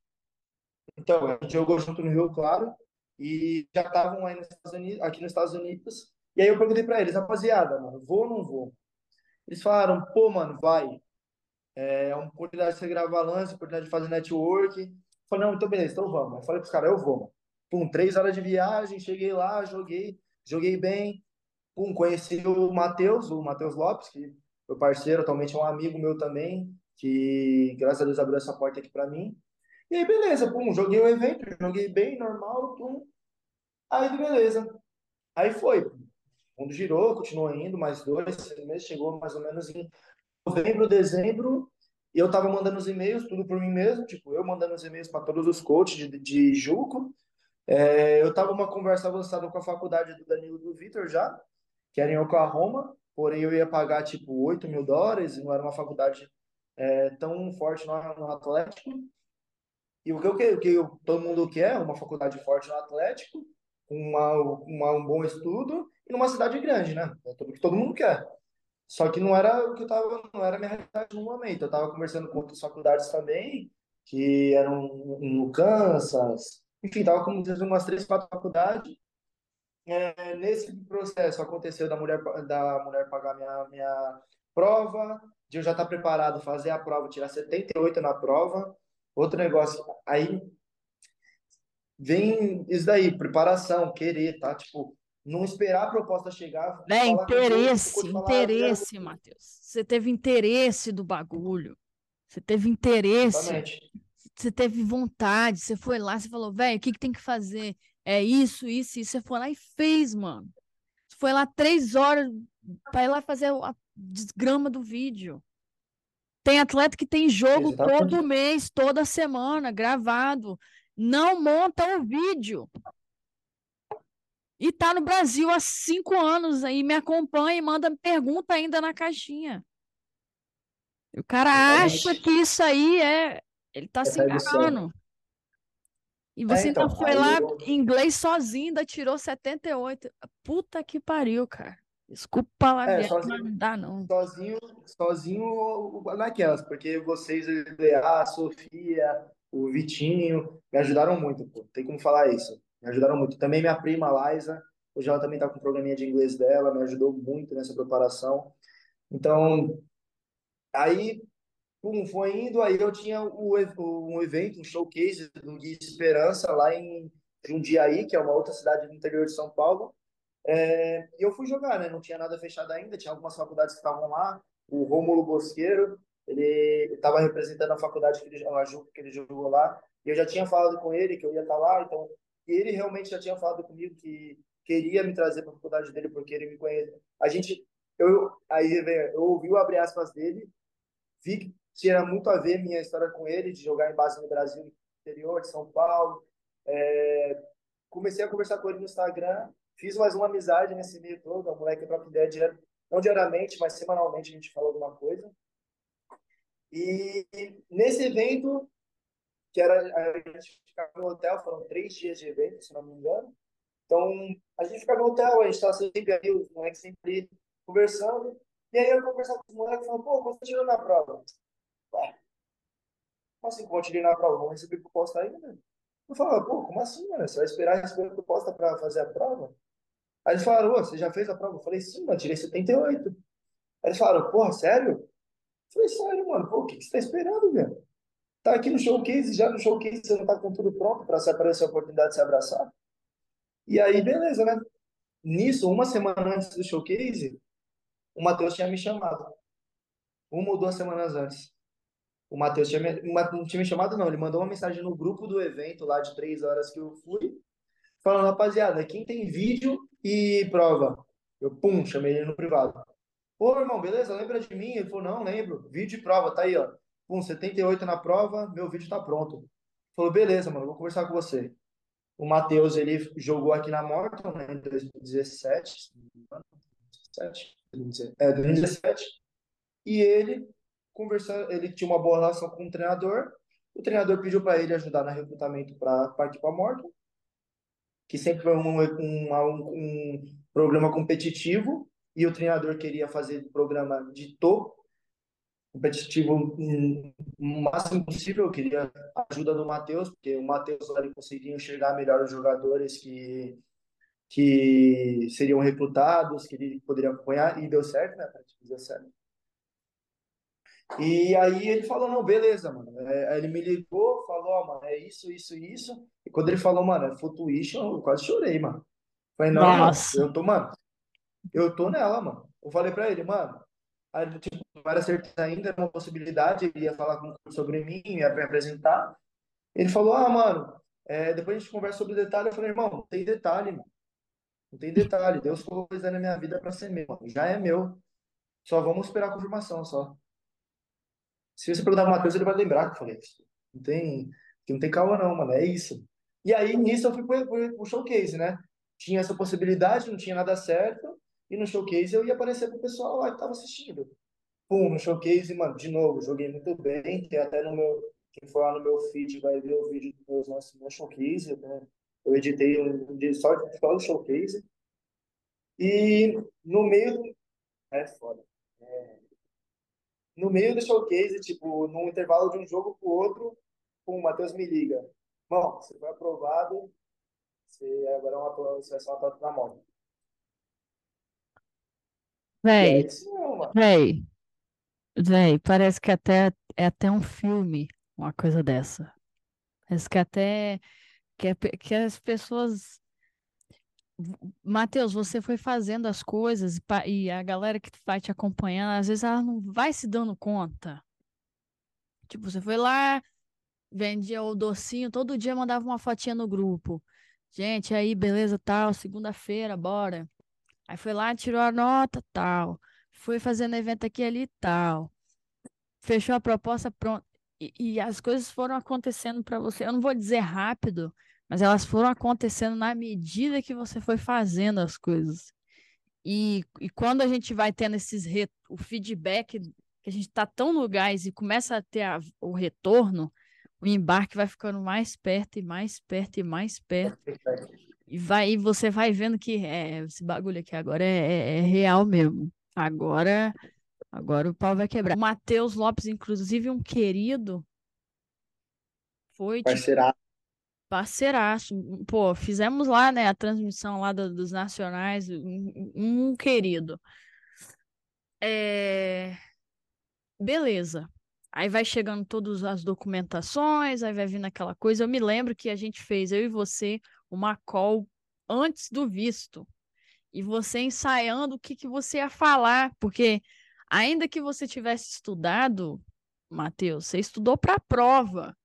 Então, a gente jogou junto no Rio Claro e já estavam aí nos Estados Unidos, aqui nos Estados Unidos. E aí eu perguntei para eles, rapaziada, mano, vou ou não vou? Eles falaram, pô, mano, vai. É uma oportunidade de você gravar lance, oportunidade de fazer network. Falei, não, então beleza, então vamos. Eu falei pros caras, eu vou. Pum, três horas de viagem, cheguei lá, joguei, joguei bem. Pum, conheci o Matheus, o Matheus Lopes, que meu parceiro, atualmente é um amigo meu também, que graças a Deus abriu essa porta aqui para mim. E aí, beleza, pum, joguei o evento, joguei bem, normal, pum. Aí, beleza. Aí foi. O mundo girou, continuou indo, mais dois, seis meses, chegou mais ou menos em novembro, dezembro, e eu tava mandando os e-mails, tudo por mim mesmo, tipo, eu mandando os e-mails para todos os coaches de, de Juco. É, eu tava uma conversa avançada com a faculdade do Danilo do Vitor já, que era em Oklahoma, porém eu ia pagar, tipo, 8 mil dólares, não era uma faculdade é, tão forte no, no Atlético. E o que, o que eu, todo mundo quer, uma faculdade forte no Atlético, uma, uma, um bom estudo e numa cidade grande, né? É tudo que todo mundo quer. Só que não era o que eu tava, não era a minha realidade no momento. Eu estava conversando com outras faculdades também, que eram no Kansas, enfim, estava com umas três, quatro faculdades. É, nesse processo aconteceu da mulher da mulher pagar minha minha prova, de eu já estar preparado fazer a prova, tirar 78 na prova. Outro negócio, aí vem isso daí, preparação, querer, tá? Tipo, não esperar a proposta chegar. É, interesse, interesse, Matheus. Você teve interesse do bagulho. Você teve interesse. Exatamente. você teve vontade, você foi lá, você falou, velho, o que, que tem que fazer? É isso, isso, isso. Você foi lá e fez, mano. Você foi lá três horas para ir lá fazer a desgrama do vídeo. Tem atleta que tem jogo Exatamente. todo mês, toda semana, gravado. Não monta o vídeo. E tá no Brasil há cinco anos aí, me acompanha e manda pergunta ainda na caixinha. O cara acha que isso aí é. Ele tá é se enganando. E é, você é, então, ainda foi lá eu... em inglês sozinho, ainda tirou 78. Puta que pariu, cara. Desculpa lá, é, sozinho, não dá não. Sozinho, sozinho naquelas, porque vocês, a Sofia, o Vitinho, me ajudaram muito, pô. Tem como falar isso. Me ajudaram muito. Também minha prima Liza, hoje ela também tá com um programinha de inglês dela, me ajudou muito nessa preparação. Então, aí Pum, foi indo, aí eu tinha o, um evento, um showcase do Guia Esperança lá em Jundiaí, que é uma outra cidade do interior de São Paulo. É, eu fui jogar, né? Não tinha nada fechado ainda, tinha algumas faculdades que estavam lá. O Rômulo Bosqueiro, ele estava representando a faculdade que ele, a que ele jogou lá. E eu já tinha falado com ele que eu ia estar lá, então e ele realmente já tinha falado comigo que queria me trazer para a faculdade dele porque ele me conhece. A gente, eu aí eu ouvi o abre aspas dele, vi que tinha muito a ver minha história com ele, de jogar em base no Brasil, interior de São Paulo. É, comecei a conversar com ele no Instagram, fiz mais uma amizade nesse meio todo, a moleque troca ideia diário, não diariamente, mas semanalmente a gente fala alguma coisa. E nesse evento, que era a gente ficava no hotel, foram três dias de evento, se não me engano. Então, a gente ficava no hotel, a gente estava sempre ali, os moleques sempre conversando. E aí eu conversava com os moleques falava, pô, você tirou na prova? Ué, como assim, continuei na prova? Não recebi proposta ainda, né? Eu falava, pô, como assim, mano? Você vai esperar receber proposta para fazer a prova? Aí eles falaram, ô, você já fez a prova? Eu falei, sim, mano, tirei 78. Aí eles falaram, porra, sério? Eu falei, sério, mano, pô, o que, que você tá esperando, velho? Tá aqui no showcase, já no showcase você não tá com tudo pronto para se aparecer a oportunidade de se abraçar? E aí, beleza, né? Nisso, uma semana antes do showcase, o Matheus tinha me chamado. Uma ou duas semanas antes. O Matheus tinha me, não tinha me chamado, não. Ele mandou uma mensagem no grupo do evento lá de três horas que eu fui, falando, rapaziada, quem tem vídeo e prova? Eu, pum, chamei ele no privado. Pô, irmão, beleza? Lembra de mim? Ele falou, não, lembro. Vídeo e prova, tá aí, ó. Pum, 78 na prova, meu vídeo tá pronto. Falou, beleza, mano, vou conversar com você. O Matheus, ele jogou aqui na Morton, né, em 2017. 2017. É, 2017. E ele conversando, ele tinha uma boa relação com o treinador. O treinador pediu para ele ajudar no recrutamento para partir para a Morton, que sempre foi um, um, um, um, programa competitivo, e o treinador queria fazer programa de topo, competitivo o máximo possível. Eu queria a ajuda do Matheus, porque o Matheus ele conseguia enxergar melhor os jogadores que que seriam recrutados, que ele poderia acompanhar, e deu certo, né? Deu certo. E aí ele falou, não, beleza, mano. É, aí ele me ligou, falou, ó, mano, é isso, isso, isso. E quando ele falou, mano, é Futuition, eu quase chorei, mano. Falei, não, mano, eu tô, mano, eu tô nela, mano. Eu falei pra ele, mano, tipo, não era certeza ainda, era uma possibilidade, ele ia falar com, sobre mim, ia me apresentar. Ele falou, ah, mano, é, depois a gente conversa sobre detalhe. Eu falei, irmão, não tem detalhe, mano. Não tem detalhe. Deus colocou coisa na minha vida pra ser meu. Já é meu. Só vamos esperar a confirmação, só. Se você perguntar pro Matheus, ele vai lembrar que eu falei isso. Não tem, não tem calma não, mano, é isso. E aí, nisso, eu fui pro, pro, pro showcase, né? Tinha essa possibilidade, não tinha nada certo, e no showcase eu ia aparecer pro pessoal lá que tava assistindo. Pum, no showcase, mano, de novo, joguei muito bem, tem até no meu, quem for lá no meu feed vai ver o vídeo dos meus lances no showcase, né? Eu editei um dia só, só do showcase. E no meio. É foda. É, no meio do showcase, tipo, num intervalo de um jogo pro outro, o Matheus me liga. Bom, você foi aprovado, você agora é uma você vai ser um atleta na moto. Véi, véi, véi, parece que até é até um filme, uma coisa dessa. Parece que até que, é, que as pessoas Matheus, você foi fazendo as coisas e a galera que vai te acompanhando, às vezes ela não vai se dando conta. Tipo, você foi lá, vendia o docinho, todo dia mandava uma fotinha no grupo. Gente, aí, beleza, tal, segunda-feira, bora. Aí foi lá, tirou a nota, tal. Foi fazendo evento aqui ali, tal. Fechou a proposta, pronto. E, e as coisas foram acontecendo para você. Eu não vou dizer rápido, mas elas foram acontecendo na medida que você foi fazendo as coisas. E, e quando a gente vai tendo esses o feedback, que a gente está tão no gás e começa a ter a, o retorno, o embarque vai ficando mais perto e mais perto e mais perto. E vai, e você vai vendo que é, esse bagulho aqui agora é, é, é real mesmo. Agora, agora o pau vai quebrar. O Matheus Lopes, inclusive, um querido, foi tipo, Parceiraço. parceiraço. Pô, fizemos lá, né, a transmissão lá do- dos nacionais, um, um querido. É... Beleza. Aí vai chegando todas as documentações, aí vai vindo aquela coisa. Eu me lembro que a gente fez, eu e você, uma call antes do visto. E você ensaiando o que, que você ia falar, porque ainda que você tivesse estudado, Matheus, você estudou para a prova.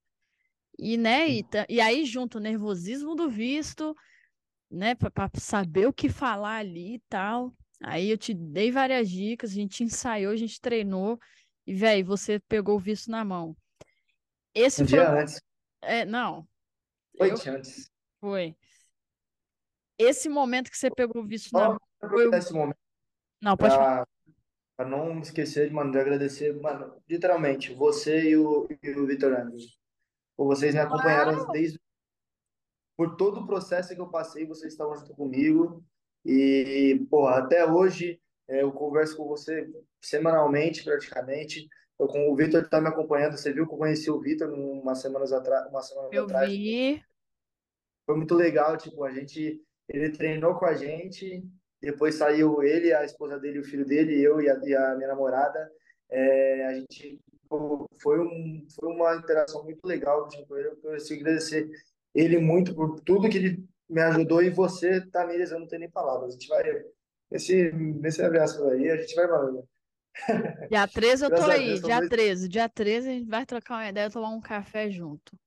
E, né, e, e aí junto o nervosismo do visto, né, para saber o que falar ali e tal. Aí eu te dei várias dicas, a gente ensaiou, a gente treinou e, velho, você pegou o visto na mão. Esse Um foi, dia antes. é, não, Foi eu antes. Foi. Esse momento que você pegou o visto na Só mão foi esse momento Não, pode falar. para não me esquecer, mano, de agradecer, mano, literalmente, você e o, e o Vitor Andes. Pô, Vocês me acompanharam desde por todo o processo que eu passei, vocês estavam junto comigo. E, pô, até hoje é, eu converso com você semanalmente, praticamente. Eu, com o Vitor está me acompanhando. Você viu que eu conheci o Vitor umas semanas atrás, umas semanas Eu atrás. vi, Foi muito legal, tipo, a gente, ele treinou com a gente, depois saiu ele, a esposa dele, o filho dele, eu e a, e a minha namorada. É, a gente foi um, foi uma interação muito legal tipo, com ele. Eu preciso agradecer ele muito por tudo que ele me ajudou e você, Tamires, eu não tenho nem palavras. A gente vai nesse nesse abraço aí, a gente vai falando. dia 13 eu tô aí, dia dois 13, dia 13 a gente vai trocar uma ideia, tomar um café junto.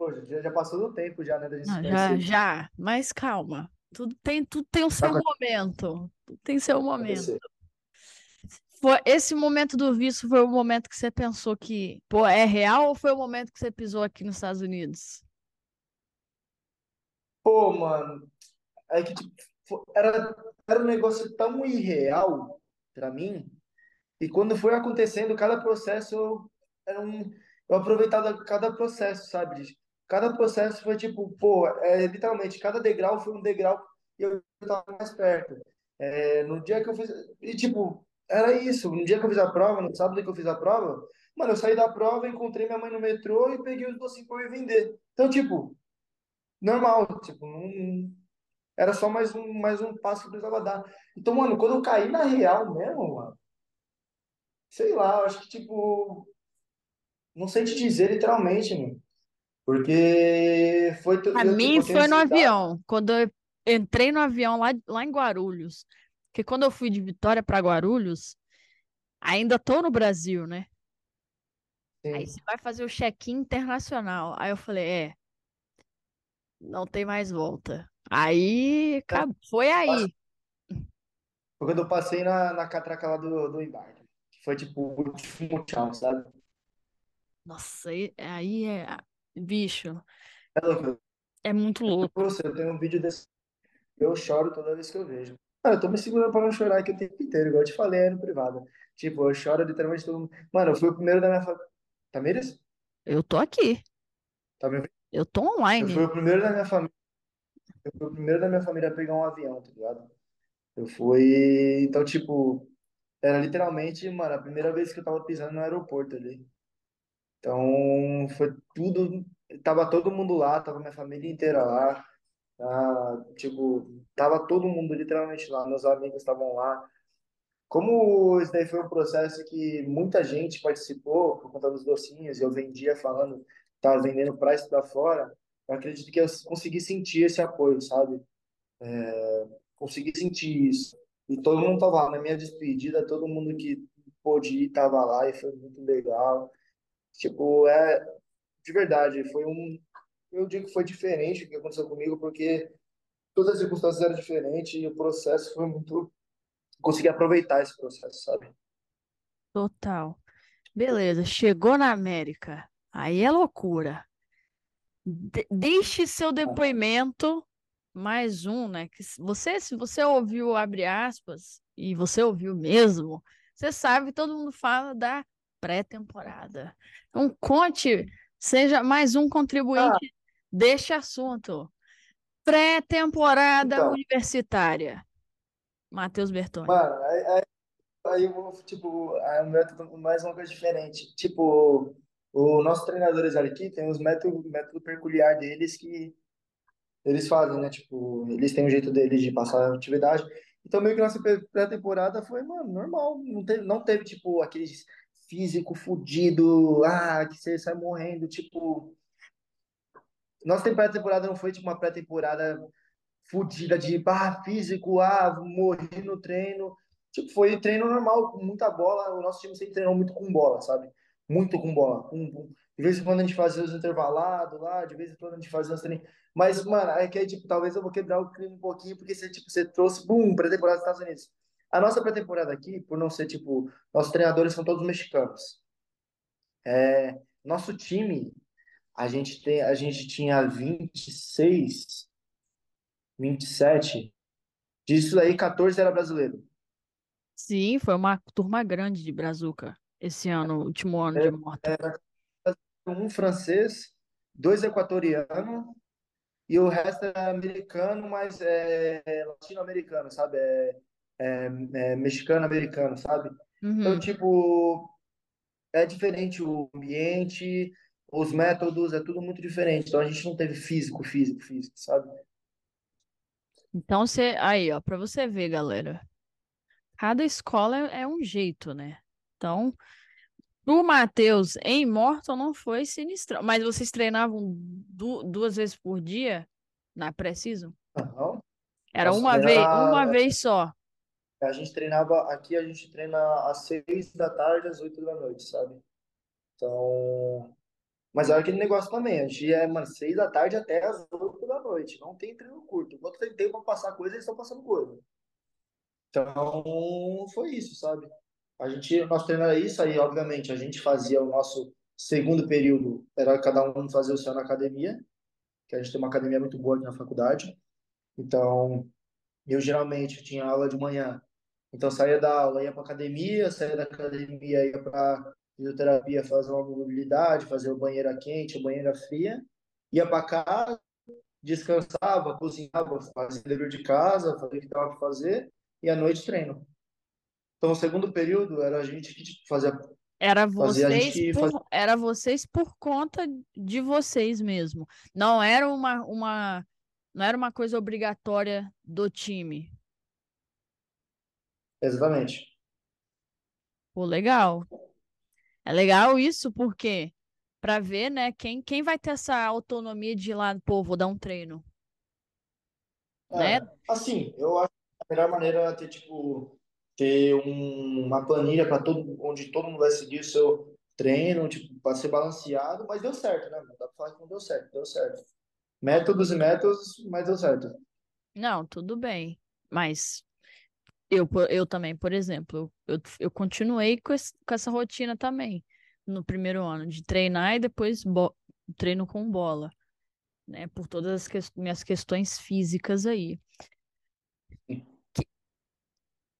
Pô, já, já passou do tempo já, né, da gente Não, já, já, mas calma. Tudo tem, tudo tem o seu Vai momento. Tudo tem seu momento. Foi, esse momento do visto foi o momento que você pensou que, pô, é real ou foi o momento que você pisou aqui nos Estados Unidos? Pô, mano, é que tipo, era, era um negócio tão irreal pra mim E quando foi acontecendo cada processo, eu, era um, eu aproveitava cada processo, sabe? Cada processo foi tipo, pô, é, literalmente, cada degrau foi um degrau e eu estava mais perto. É, no dia que eu fiz. E tipo, era isso. No dia que eu fiz a prova, no sábado que eu fiz a prova, mano, eu saí da prova, encontrei minha mãe no metrô e peguei os docinhos pra ir vender. Então, tipo, normal, tipo, não, era só mais um, mais um passo que eu precisava dar. Então, mano, quando eu caí na real mesmo, mano. Sei lá, acho que, tipo, não sei te dizer literalmente, mano. Porque foi, tipo, mim tenho foi no avião, quando eu entrei no avião lá, lá em Guarulhos. Porque quando eu fui de Vitória para Guarulhos, ainda tô no Brasil, né? Aí Sim. você vai fazer o check-in internacional. Aí eu falei, é, não tem mais volta. Aí, acabou. foi aí. Foi quando eu passei na, na catraca lá do, do embarque. Que foi, tipo, o último tchau, sabe? Nossa, aí aí é, bicho, É louco. é muito louco. Você, eu tenho um vídeo desse. Eu choro toda vez que eu vejo. Cara, eu tô me segurando pra não chorar aqui o tempo inteiro, igual eu te falei aí no privado. Tipo, eu choro literalmente todo mundo. Mano, eu fui o primeiro da minha família. Tamires? Eu tô aqui, Tá me ouvindo? eu tô Eu fui online. o primeiro da minha família. Eu fui o primeiro da minha família a pegar um avião, tá ligado? Eu fui. Então, tipo, era literalmente, mano, a primeira vez que eu tava pisando no aeroporto ali. Então, foi tudo. Tava todo mundo lá, tava minha família inteira lá. tá? tipo, tava todo mundo literalmente lá. Meus amigos estavam lá. Como isso daí foi um processo que muita gente participou por conta dos docinhos, eu vendia falando, tava vendendo para estudar fora, eu acredito que eu consegui sentir esse apoio, sabe? Consegui sentir isso. E todo mundo tava lá na minha despedida, todo mundo que pôde ir tava lá e foi muito legal. Tipo, é, de verdade, foi um. Eu digo que foi diferente o que aconteceu comigo, porque todas as circunstâncias eram diferentes e o processo foi muito. Consegui aproveitar esse processo, sabe? Total. Beleza, chegou na América. Aí é loucura. De deixe seu depoimento, mais um, né? Que você, se você ouviu, abre aspas, e você ouviu mesmo, você sabe, todo mundo fala da pré-temporada. Então, conte, seja mais um contribuinte ah. deste assunto. Pré-temporada então, universitária. Matheus Bertoni. Mano, aí, aí, aí, eu vou, tipo, aí um método, mais uma coisa diferente. Tipo, o nossos treinadores aqui tem os métodos método peculiar deles que eles fazem, né? Tipo, eles têm um jeito deles de passar a atividade. Então, meio que nossa pré-temporada foi, mano, normal. Não teve, não teve tipo, aqueles físico fudido, ah, que você sai morrendo, tipo. Nossa pré-temporada não foi tipo uma pré-temporada fudida de ah, físico, ah, morri no treino. Tipo, foi treino normal, com muita bola. O nosso time sempre treinou muito com bola, sabe? Muito com bola. Com, de vez em quando a gente fazia os intervalados lá, de vez em quando a gente fazia os treinos. Mas, mano, é que aí, tipo, talvez eu vou quebrar o clima um pouquinho, porque você, tipo, você trouxe, bum, pré-temporada dos Estados Unidos. A nossa pré-temporada aqui, por não ser tipo, nossos treinadores são todos mexicanos. É, nosso time, a gente tem, a gente tinha 26, 27. Disso aí, 14 era brasileiro. Sim, foi uma turma grande de Brazuca esse ano, último ano de moto. Era um francês, dois equatorianos e o resto é americano, mas é, é latino-americano, sabe? É, é, é, mexicano-americano, sabe? Então, uhum. Então, tipo, é diferente o ambiente, os métodos, é tudo muito diferente. Então, a gente não teve físico, físico, físico, sabe? Então, você, aí, ó, para você ver, galera, cada escola é, é um jeito, né? Então, o Matheus em Morton não foi sinistro, mas vocês treinavam du duas vezes por dia na Preciso? Não. Era uma vez, uma vez só. A gente treinava, aqui a gente treina às seis da tarde, às oito da noite, sabe? Então. Mas é aquele negócio também, a gente é, mano, seis da tarde até às oito da noite. Não tem treino curto. Enquanto tem tempo pra passar coisa, eles estão passando coisa. Então, foi isso, sabe? A gente, nosso treino era isso, aí, obviamente, a gente fazia o nosso segundo período, era cada um fazer o seu na academia, que a gente tem uma academia muito boa aqui na faculdade. Então, eu geralmente tinha aula de manhã, então, saía da aula, ia para academia, saía da academia, ia para fisioterapia, fazer uma mobilidade, fazer o banheira quente, o banheira fria, ia para casa, descansava, cozinhava, fazia dever de casa, fazia o que dava para fazer, e à noite treino. Então, o segundo período era a gente que tipo, fazia. Era vocês, por, fazia... era vocês por conta de vocês mesmo. Não era uma, uma, não era uma coisa obrigatória do time. Exatamente. Pô, legal. É legal isso porque para ver, né, quem, quem vai ter essa autonomia de ir lá, pô, vou dar um treino. É, né? Assim, eu acho que a melhor maneira é ter, tipo, ter um, uma planilha para todo, onde todo mundo vai seguir o seu treino, tipo, para ser balanceado, mas deu certo, né? Não dá pra falar que não deu certo, deu certo. Métodos e métodos, mas deu certo. Não, tudo bem. Mas eu, eu também, por exemplo, eu, eu continuei com, esse, com essa rotina também no primeiro ano, de treinar e depois treino com bola, né? Por todas as que minhas questões físicas aí. Que...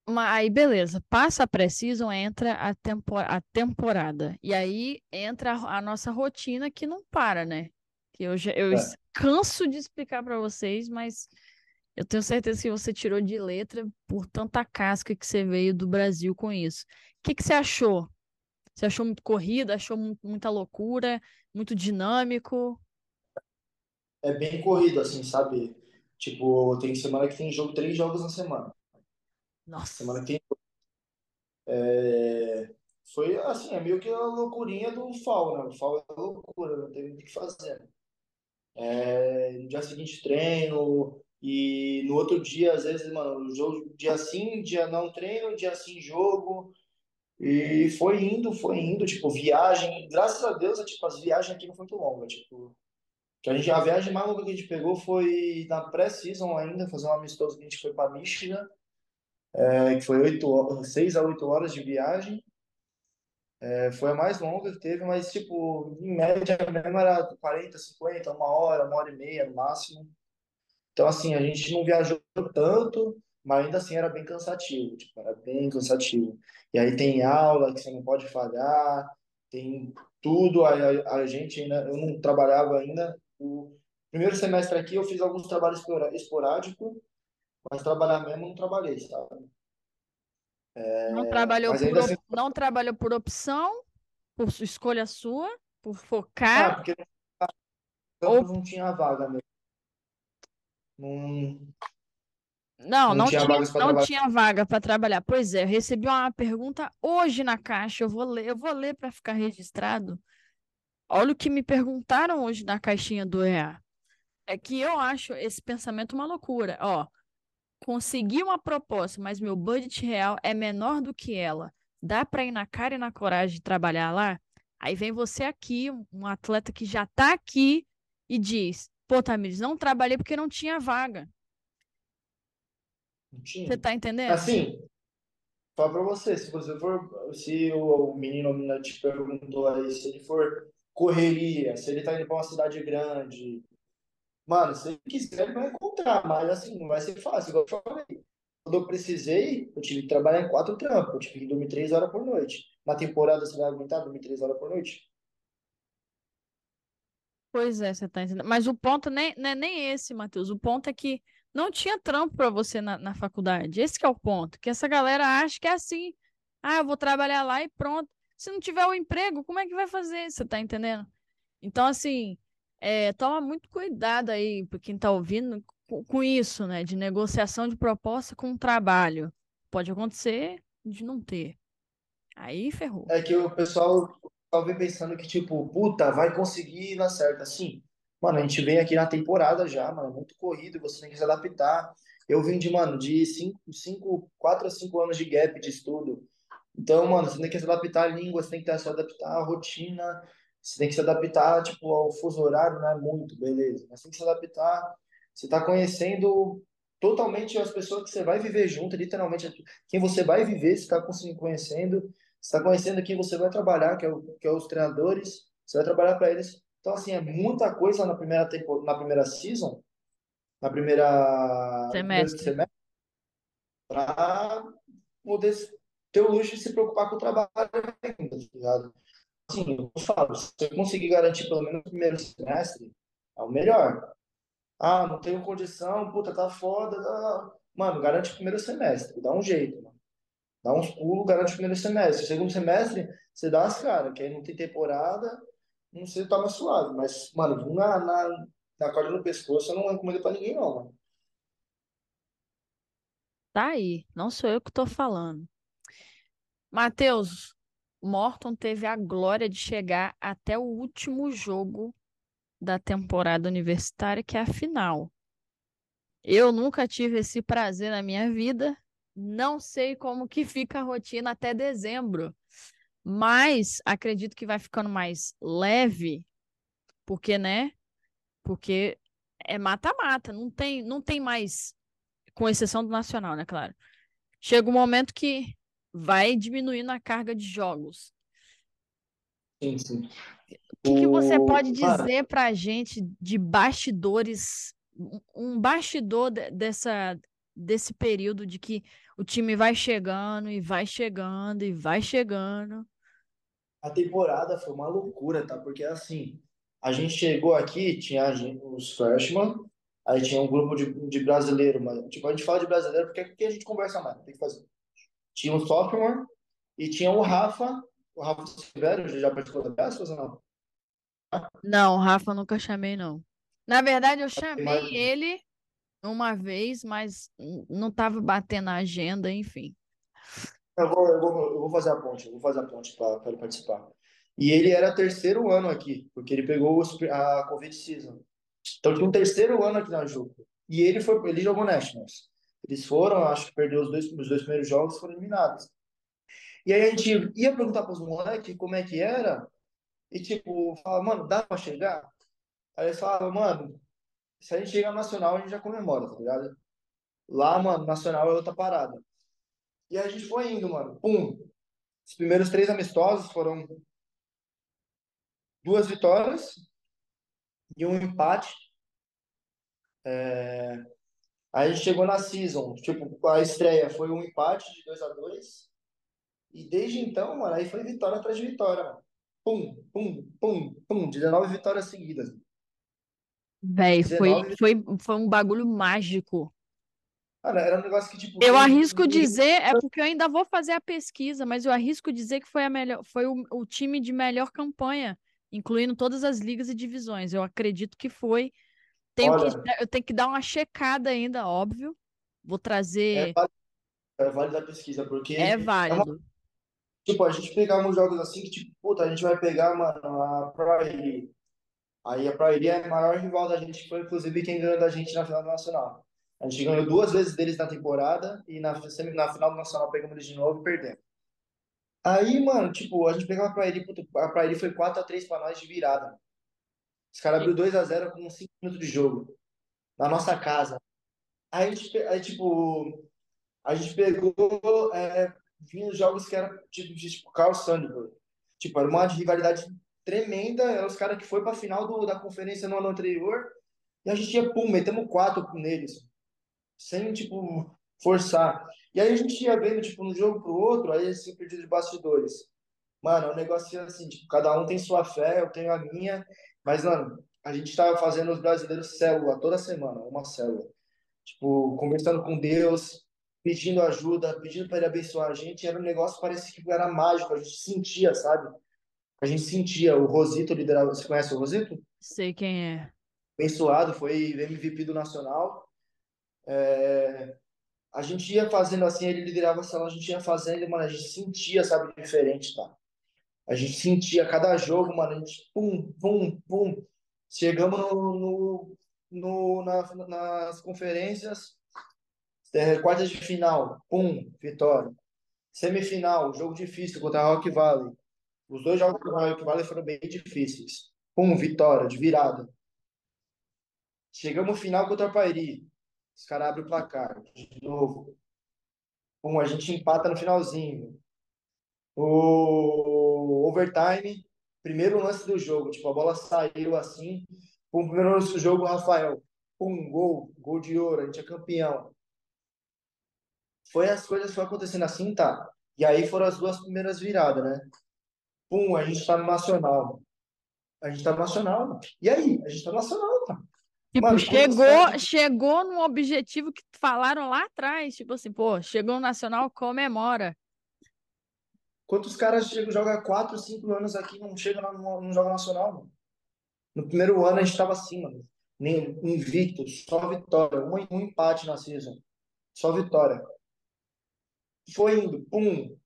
Mas, aí, beleza, passa a pré-season, entra a, tempo, a temporada. E aí entra a, a nossa rotina que não para, né? Que eu, já, eu é. canso de explicar para vocês, mas eu tenho certeza que você tirou de letra por tanta casca que você veio do Brasil com isso. O que, que você achou? Você achou muito corrida? Achou muita loucura? Muito dinâmico? É bem corrido, assim, sabe? Tipo, tem semana que tem jogo, três jogos na semana. Nossa. Semana que tem. É... Foi assim, é meio que a loucurinha do FAO, né? O FAO é loucura, não tem o que fazer. É... No dia seguinte treino, e no outro dia, às vezes, mano, jogo, dia sim, dia não treino, dia sim jogo. E foi indo, foi indo, tipo, viagem. Graças a Deus, tipo, as viagens aqui não foi muito longas, tipo. A, gente, a viagem mais longa que a gente pegou foi na pré-season ainda, fazer um amistoso que a gente foi para Michigan, é, que foi oito, seis a oito horas de viagem. É, foi a mais longa que teve, mas, tipo, em média mesmo era 40, 50, uma hora, uma hora e meia no máximo. Então, assim, a gente não viajou tanto, mas ainda assim era bem cansativo, tipo, era bem cansativo. E aí tem aula que você não pode falhar, tem tudo. A, a, a gente ainda, eu não trabalhava ainda. O primeiro semestre aqui eu fiz alguns trabalhos esporádicos, mas trabalhar mesmo não trabalhei, sabe? Não trabalhou, por, assim, não trabalhou por opção, por escolha sua, por ah, focar. porque no Ou não tinha vaga mesmo. Não, não, não tinha para não tinha vaga para trabalhar. Pois é, eu recebi uma pergunta hoje na caixa. Eu vou ler, eu vou ler para ficar registrado. Olha o que me perguntaram hoje na caixinha do EA. É que eu acho esse pensamento uma loucura. Ó, consegui uma proposta, mas meu budget real é menor do que ela. Dá para ir na cara e na coragem de trabalhar lá? Aí vem você aqui, um- um atleta que já tá aqui e diz: Pô, Tamires, não trabalhei porque não tinha vaga. Não Você tá entendendo? Assim, fala pra você, se você for, se o, o menino menina te perguntou aí, se ele for correria, se ele tá indo pra uma cidade grande, mano, se ele quiser, ele vai encontrar, mas assim, não vai ser fácil, igual eu falei. Quando eu precisei, eu tive que trabalhar em quatro trampos, eu tive que dormir três horas por noite. Na temporada, você vai aguentar dormir três horas por noite? Pois é, você tá entendendo. Mas o ponto nem, não é nem esse, Matheus. O ponto é que não tinha trampo para você na, na faculdade. Esse é o ponto. Que essa galera acha que é assim. Ah, eu vou trabalhar lá e pronto. Se não tiver o emprego, como é que vai fazer? Você tá entendendo? Então, assim, é, toma muito cuidado aí, para quem tá ouvindo, com, com isso, né? De negociação de proposta com trabalho. Pode acontecer de não ter. Aí ferrou. É que o pessoal, vem pensando que, tipo, puta, vai conseguir na certa. Assim, mano, a gente vem aqui na temporada já, mano, muito corrido, você tem que se adaptar. Eu vim de, mano, de cinco, cinco, quatro a cinco anos de gap de estudo. Então, mano, você tem que se adaptar à língua, você tem que se adaptar à rotina, você tem que se adaptar, tipo, ao fuso horário, não é muito, beleza. Mas tem que se adaptar. Você tá conhecendo totalmente as pessoas que você vai viver junto, literalmente, quem você vai viver, você está conhecendo, você está conhecendo quem você vai trabalhar, que é, o, que é os treinadores, você vai trabalhar para eles. Então, assim, é muita coisa na primeira tempo, na primeira season, na primeira, Semestre. semestre, para poder ter o luxo de se preocupar com o trabalho ainda, tá ligado? Assim, eu falo, se você conseguir garantir pelo menos o primeiro semestre, é o melhor. Ah, não tenho condição, puta, tá foda. tá- Mano, garante o primeiro semestre, dá um jeito, mano. Dá uns pulos, garante o primeiro semestre. Segundo semestre, você dá as caras, que aí não tem temporada, não sei, tá mais suave. Mas, mano, na, na, na corda no pescoço, eu não recomendo pra ninguém, não, mano. Tá aí. Não sou eu que tô falando. Matheus, Morton teve a glória de chegar até o último jogo da temporada universitária, que é a final. Eu nunca tive esse prazer na minha vida. Não sei como que fica a rotina até dezembro, mas acredito que vai ficando mais leve, porque, né? Porque é mata-mata, não tem, não tem mais, com exceção do Nacional, né, claro. Chega um momento que vai diminuindo a carga de jogos. Sim, sim. O que que você pode dizer pra gente de bastidores, um bastidor de- dessa, desse período de que o time vai chegando e vai chegando e vai chegando? a temporada foi uma loucura, tá? Porque, assim, a gente chegou aqui, tinha os freshmen, aí tinha um grupo de, de brasileiro, mas, tipo, a gente fala de brasileiro porque aqui a gente conversa mais, tem que fazer. Tinha o sophomore e tinha o Rafa, o Rafa Silvério, já participou da Peças ou não? Não, Rafa, nunca chamei, não. Na verdade, eu chamei ele uma vez, mas não estava batendo a agenda, enfim. eu vou, eu vou, eu vou fazer a ponte, vou fazer a ponte para ele participar. E ele era terceiro ano aqui, porque ele pegou a Covid Season. Então tinha um terceiro ano aqui na Juco. E ele foi, ele jogou Nationals. Eles foram, acho que perdeu os dois, os dois primeiros jogos, foram eliminados. E aí a gente ia perguntar pros moleques como é que era, e tipo, falava, mano, dá pra chegar? Aí eles falavam, mano, se a gente chegar no Nacional, a gente já comemora, tá ligado? Lá, mano, Nacional é outra parada. E a gente foi indo, mano. Pum. Os primeiros três amistosos foram duas vitórias e um empate. É... Aí a gente chegou na season, tipo, a estreia foi um empate de 2 a 2 E desde então, mano, aí foi vitória atrás de vitória, mano. Pum, pum, pum, pum, 19 vitórias seguidas. Véi, foi, 19 foi, foi um bagulho mágico. Cara, era um negócio que, tipo, Eu arrisco dizer, é porque eu ainda vou fazer a pesquisa, mas eu arrisco dizer que foi a melhor, foi o, o time de melhor campanha, incluindo todas as ligas e divisões. Eu acredito que foi. Tenho que, Olha. eu tenho que dar uma checada ainda, óbvio. Vou é trazer. válido, é válido a pesquisa, porque É uma- válido. Tipo, a gente pegava uns jogos assim que, tipo, puta, a gente vai pegar, mano, a Prairie. Aí a Prairie é a maior rival da gente, foi inclusive quem ganhou da gente na final do Nacional. A gente ganhou duas vezes deles na temporada e na, na final do Nacional pegamos eles de novo e perdemos. Aí, mano, tipo, a gente pegava a Prairie, a Prairie foi 4x3 pra nós de virada. Os caras abriu 2x0 com 5 minutos de jogo. Na nossa casa. Aí a gente, aí, tipo, a gente pegou, é, vinha os jogos que era tipo, tipo Carl Sandburg. Tipo, era uma rivalidade tremenda. Eram os caras que foi pra final do, da conferência no ano anterior. E a gente ia, pum, metemos quatro neles. Sem, tipo, forçar. E aí a gente ia vendo, tipo, um jogo pro outro, aí esse perdido de bastidores. Mano, é um negócio assim, tipo, cada um tem sua fé, eu tenho a minha. Mas, mano, a gente tava fazendo os brasileiros célula toda semana, uma célula. Tipo, conversando com Deus, pedindo ajuda, pedindo para ele abençoar a gente. Era um negócio parecia que era mágico, a gente sentia, sabe? A gente sentia. O Rosito liderava. Você conhece o Rosito? Sei quem é. Abençoado, foi MVP do Nacional. É, A gente ia fazendo assim, ele liderava a sala, a gente ia fazendo, mano, a gente sentia, sabe, diferente, tá? A gente sentia cada jogo, mano, a gente pum, pum, pum. Chegamos no, no, no- na- nas conferências, quartas de final, pum, vitória. Semifinal, jogo difícil contra a Rock Valley. Os dois jogos contra a Rock Valley foram bem difíceis. Pum, vitória, de virada. Chegamos final contra a Pairi. Os caras abrem o placar, de novo. Pum, a gente empata no finalzinho. O overtime, primeiro lance do jogo, tipo, a bola saiu assim. Pum, primeiro lance do jogo, Rafael. Pum, gol, gol de ouro, a gente é campeão. Foi as coisas foram acontecendo assim, tá? E aí foram as duas primeiras viradas, né? Pum, a gente tá no Nacional. A gente tá no Nacional. mano. E aí? A gente tá no Nacional, tá? Tipo, Mano, chegou, caras- chegou num objetivo que falaram lá atrás. Tipo assim, pô, chegou no Nacional, comemora. Quantos caras chegam, jogam 4, 5 anos aqui não chegam no, no Jogo Nacional, mano? No primeiro ano a gente tava assim, mano. Nem, invicto, só vitória. Um, um empate na season. Só vitória. Foi indo, pum.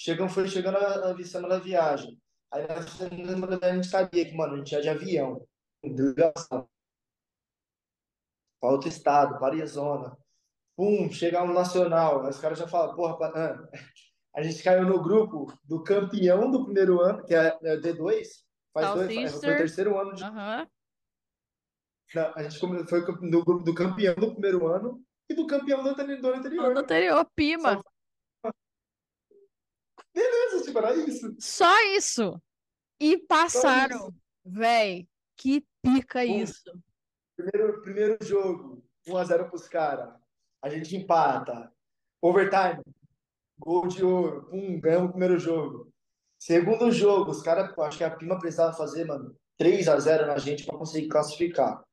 Chegam, foi chegando a, a semana da viagem. Aí na semana da viagem a gente sabia que, mano, a gente ia de avião. Delegação. Para outro estado, para Arizona. Pum, chegar no Nacional. Aí os caras já falam, porra, ah, a gente caiu no grupo do campeão do primeiro ano, que é, é o D2. Faz dois, foi o terceiro ano de. Não, a gente foi do grupo do campeão do primeiro ano e do campeão do do anterior. Ano anterior, Pima. Só- Era isso. Só isso. E passaram. Véi, que pica Pum. isso. Primeiro, primeiro jogo, 1x0 pros caras. A gente empata. Overtime, gol de ouro. Pum, ganhamos o primeiro jogo. Segundo jogo, os caras, acho que a Pima precisava fazer, mano, 3x0 na gente pra conseguir classificar.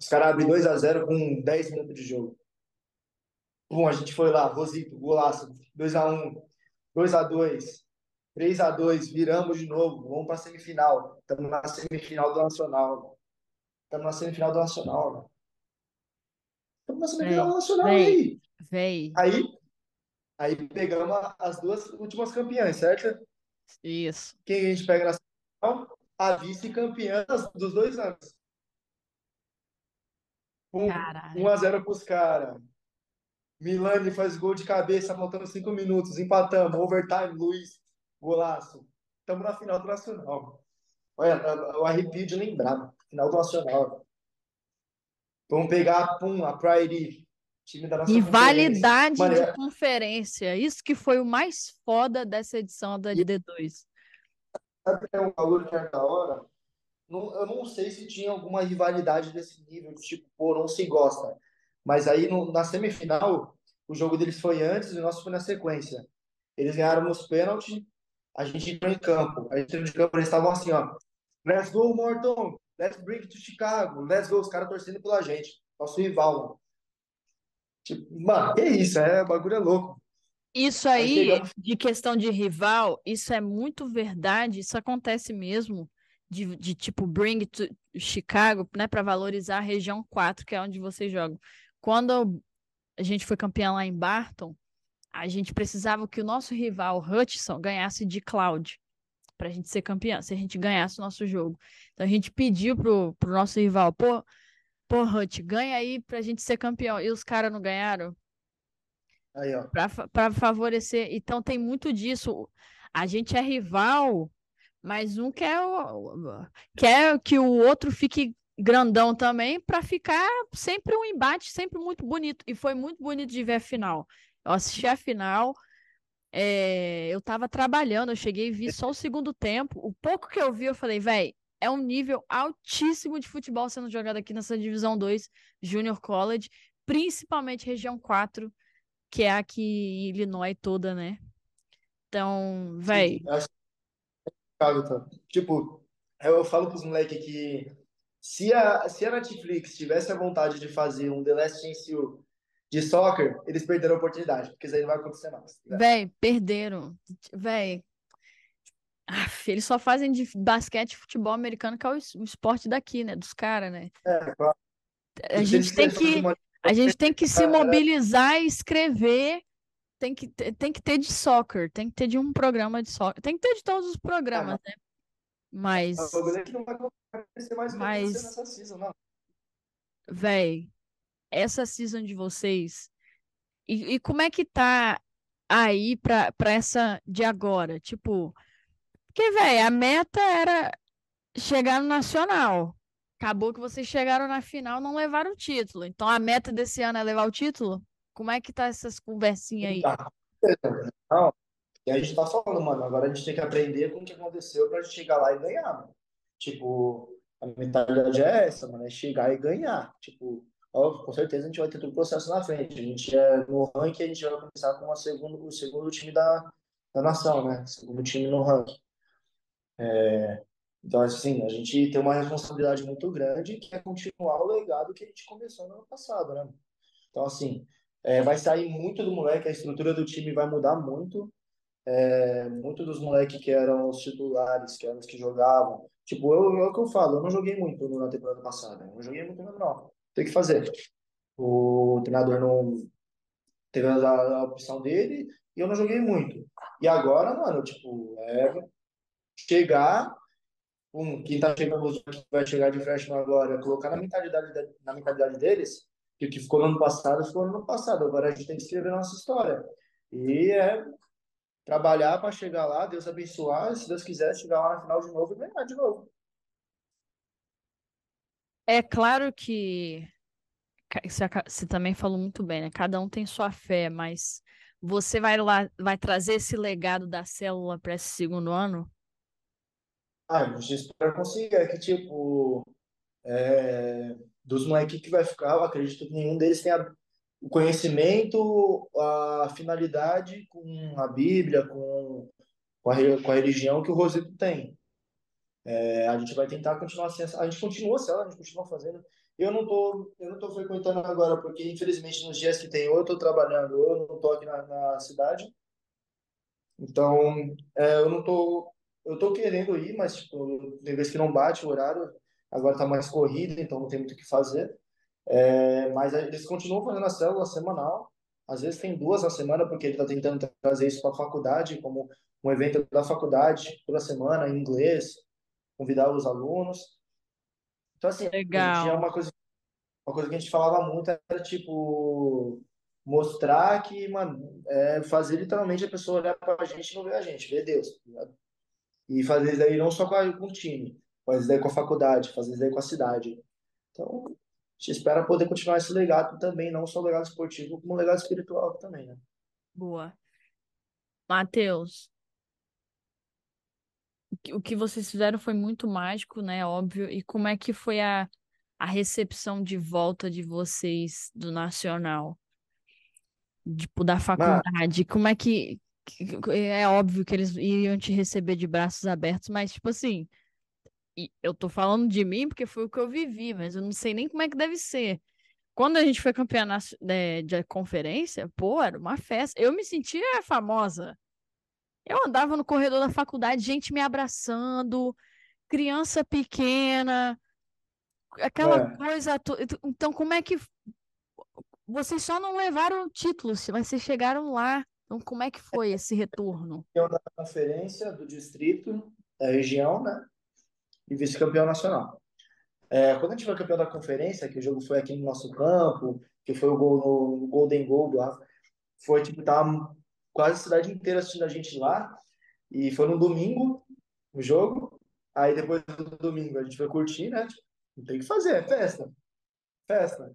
Os caras abrem 2x0 com 10 minutos de jogo. Pum, a gente foi lá, Rosito, golaço. 2x1, 2x2, 3x2, viramos de novo. Vamos pra semifinal. Estamos na semifinal do Nacional. Estamos na semifinal do Nacional. Estamos na semifinal do Nacional véi. aí. Véi, Aí, aí pegamos a- as duas últimas campeãs, certo? isso. Quem a gente pega na semifinal? A vice-campeã dos dois anos. Pum, Caralho. 1x0 pros caras. Milani faz gol de cabeça, faltando cinco minutos. Empatamos. Overtime, Luiz. Golaço. Estamos na final do Nacional. Olha, o arrepio de lembrar. Final do Nacional. Vamos pegar pum, a Priory. Time da nossa Rivalidade Mano, de é... conferência. Isso que foi o mais foda dessa edição da D2. Sabe que é um valor que é da hora? eu não sei se tinha alguma rivalidade desse nível, tipo, pô, não se gosta. Mas aí no, na semifinal, o jogo deles foi antes e o nosso foi na sequência. Eles ganharam nos pênaltis, a gente entrou em campo. A gente entrou em campo, eles estavam assim, ó. Let's go, Morton! Let's bring to Chicago! Let's go! Os caras torcendo pela gente. Nosso rival, mano. Tipo, mano, que isso? É, o bagulho é louco. Isso aí, aí de questão de rival, isso é muito verdade, isso acontece mesmo de, de tipo bring to Chicago, né, para valorizar a região 4, que é onde vocês jogam. Quando a gente foi campeão lá em Barton, a gente precisava que o nosso rival Hutchinson ganhasse de Cloud para a gente ser campeão, se a gente ganhasse o nosso jogo. Então a gente pediu pro, pro nosso rival, pô, pô, Hutch, ganha aí pra gente ser campeão. E os caras não ganharam. Aí, ó. Para favorecer. Então tem muito disso. A gente é rival mas um quer, quer que o outro fique grandão também para ficar sempre um embate, sempre muito bonito. E foi muito bonito de ver a final. Eu assisti a final, é, eu estava trabalhando, eu cheguei e vi só o segundo tempo. O pouco que eu vi, eu falei, velho, é um nível altíssimo de futebol sendo jogado aqui nessa divisão 2, Junior College, principalmente região 4, que é aqui em Illinois toda, né? Então, velho. Tipo, eu falo pros moleques que se a, se a Netflix tivesse a vontade de fazer um The Last Chance You de soccer, eles perderam a oportunidade, porque isso aí não vai acontecer mais. Tá Véi, perderam. Véi. Aff, eles só fazem de basquete e futebol americano, que é o, esporte daqui, né? Dos caras, né? É, claro. A gente tem que, a gente tem que se mobilizar e escrever tem que, tem que ter de soccer, tem que ter de um programa de soccer, tem que ter de todos os programas, né? Mas. Mas. Nessa season, não. Véi, essa season de vocês. E, e como é que tá aí pra, pra essa de agora? Tipo. Porque, véi, a meta era chegar no Nacional. Acabou que vocês chegaram na final não levaram o título. Então a meta desse ano é levar o título? Como é que tá essas conversinhas aí? Tá. Não, e a gente tá falando, mano, agora a gente tem que aprender com o que aconteceu pra gente chegar lá e ganhar, mano. Tipo, a mentalidade é essa, mano, é chegar e ganhar. Tipo, ó, com certeza a gente vai ter todo o processo na frente. A gente é no ranking, a gente vai começar com a segundo, o segundo time da, da nação, né? Segundo time no ranking. É, então, assim, a gente tem uma responsabilidade muito grande que é continuar o legado que a gente começou no ano passado, né? Então, assim, é, vai sair muito do moleque, a estrutura do time vai mudar muito. É, muito dos moleques que eram os titulares, que eram os que jogavam. Tipo, eu, é o que eu falo, eu não joguei muito na temporada passada. Eu não joguei muito mesmo, não. Tem que fazer. O treinador não teve a, a opção dele e eu não joguei muito. E agora, mano, tipo, é chegar um, quem tá chegando, que vai chegar de freshman agora, colocar na mentalidade, na mentalidade deles que o que ficou no ano passado ficou no ano passado. Agora a gente tem que escrever nossa história. E é trabalhar para chegar lá, Deus abençoar, se Deus quiser, chegar lá na final de novo e ganhar de novo. É claro que você também falou muito bem, né? Cada um tem sua fé, mas você vai lá, vai trazer esse legado da célula para esse segundo ano? Ah, a gente espera conseguir. É que, tipo, é, dos moleques que vai ficar, eu acredito que nenhum deles tenha o conhecimento, a finalidade com a Bíblia, com, com, a, com a religião que o Rosito tem. É, a gente vai tentar continuar assim, a gente continua assim, a gente continua fazendo. Eu não tô, eu não tô frequentando agora porque infelizmente nos dias que tem ou eu tô trabalhando ou eu não tô aqui na, na cidade. Então, é, eu não tô, eu tô querendo ir, mas tipo, tem vezes que não bate o horário, agora está mais corrida, então não tem muito o que fazer. É, mas eles continuam fazendo a célula semanal, às vezes tem duas na semana, porque ele está tentando trazer isso para a faculdade, como um evento da faculdade, toda semana, em inglês, convidar os alunos. Então, assim, Legal. é uma coisa, uma coisa que a gente falava muito, era tipo, mostrar que, mano, é fazer literalmente a pessoa olhar pra gente e não ver a gente, ver Deus, tá? E fazer isso daí não só com, a, com o time, fazer isso daí com a faculdade, fazer isso daí com a cidade. Então, a gente espera poder continuar esse legado também, não só o legado esportivo, como o legado espiritual também, né? Boa. Matheus, o que vocês fizeram foi muito mágico, né? Óbvio. E como é que foi a, a recepção de volta de vocês do Nacional? Tipo, da faculdade? Como é que. É óbvio que eles iriam te receber de braços abertos, mas, tipo assim, eu tô falando de mim porque foi o que eu vivi, mas eu não sei nem como é que deve ser. Quando a gente foi campeã de, de conferência, pô, era uma festa. Eu me sentia famosa. Eu andava no corredor da faculdade, gente me abraçando, criança pequena, aquela É. coisa. Então, como é que. Vocês só não levaram títulos, mas vocês chegaram lá. Então, como é que foi esse retorno? Campeão da conferência do distrito, da região, né? E vice-campeão nacional. É, quando a gente foi campeão da conferência, que o jogo foi aqui no nosso campo, que foi o gol no Golden Goal lá, foi tipo, tava quase a cidade inteira assistindo a gente lá. E foi no domingo o jogo. Aí depois do domingo a gente foi curtir, né? Tipo, não tem o que fazer, é festa. Festa.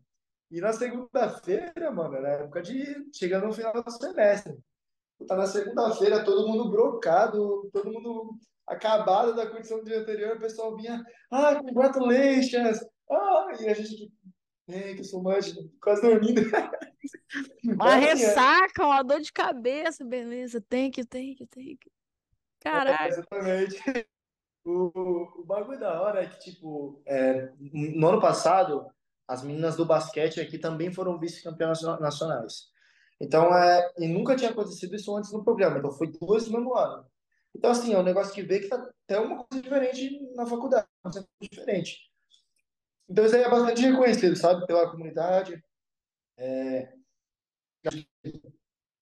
E na segunda-feira, mano, era época de. chegando no final do semestre. Tá na segunda-feira, todo mundo brocado, todo mundo acabado da curtição do dia anterior, o pessoal vinha, ah, congratulations! Ah, e a gente, ei, que sou mais, quase dormindo. Uma assim, é. ressaca, uma dor de cabeça, beleza, tem que, tem que, tem que. Caraca. É, exatamente. O, o bagulho da hora é que, tipo, é, no ano passado, as meninas do basquete aqui também foram vice-campeãs nacionais. Então, é, e nunca tinha acontecido isso antes no programa, então foi dois no mesmo ano. Então, assim, é um negócio que vê que tá até uma coisa diferente na faculdade, uma coisa diferente. Então, isso aí é bastante reconhecido, sabe, pela comunidade. É,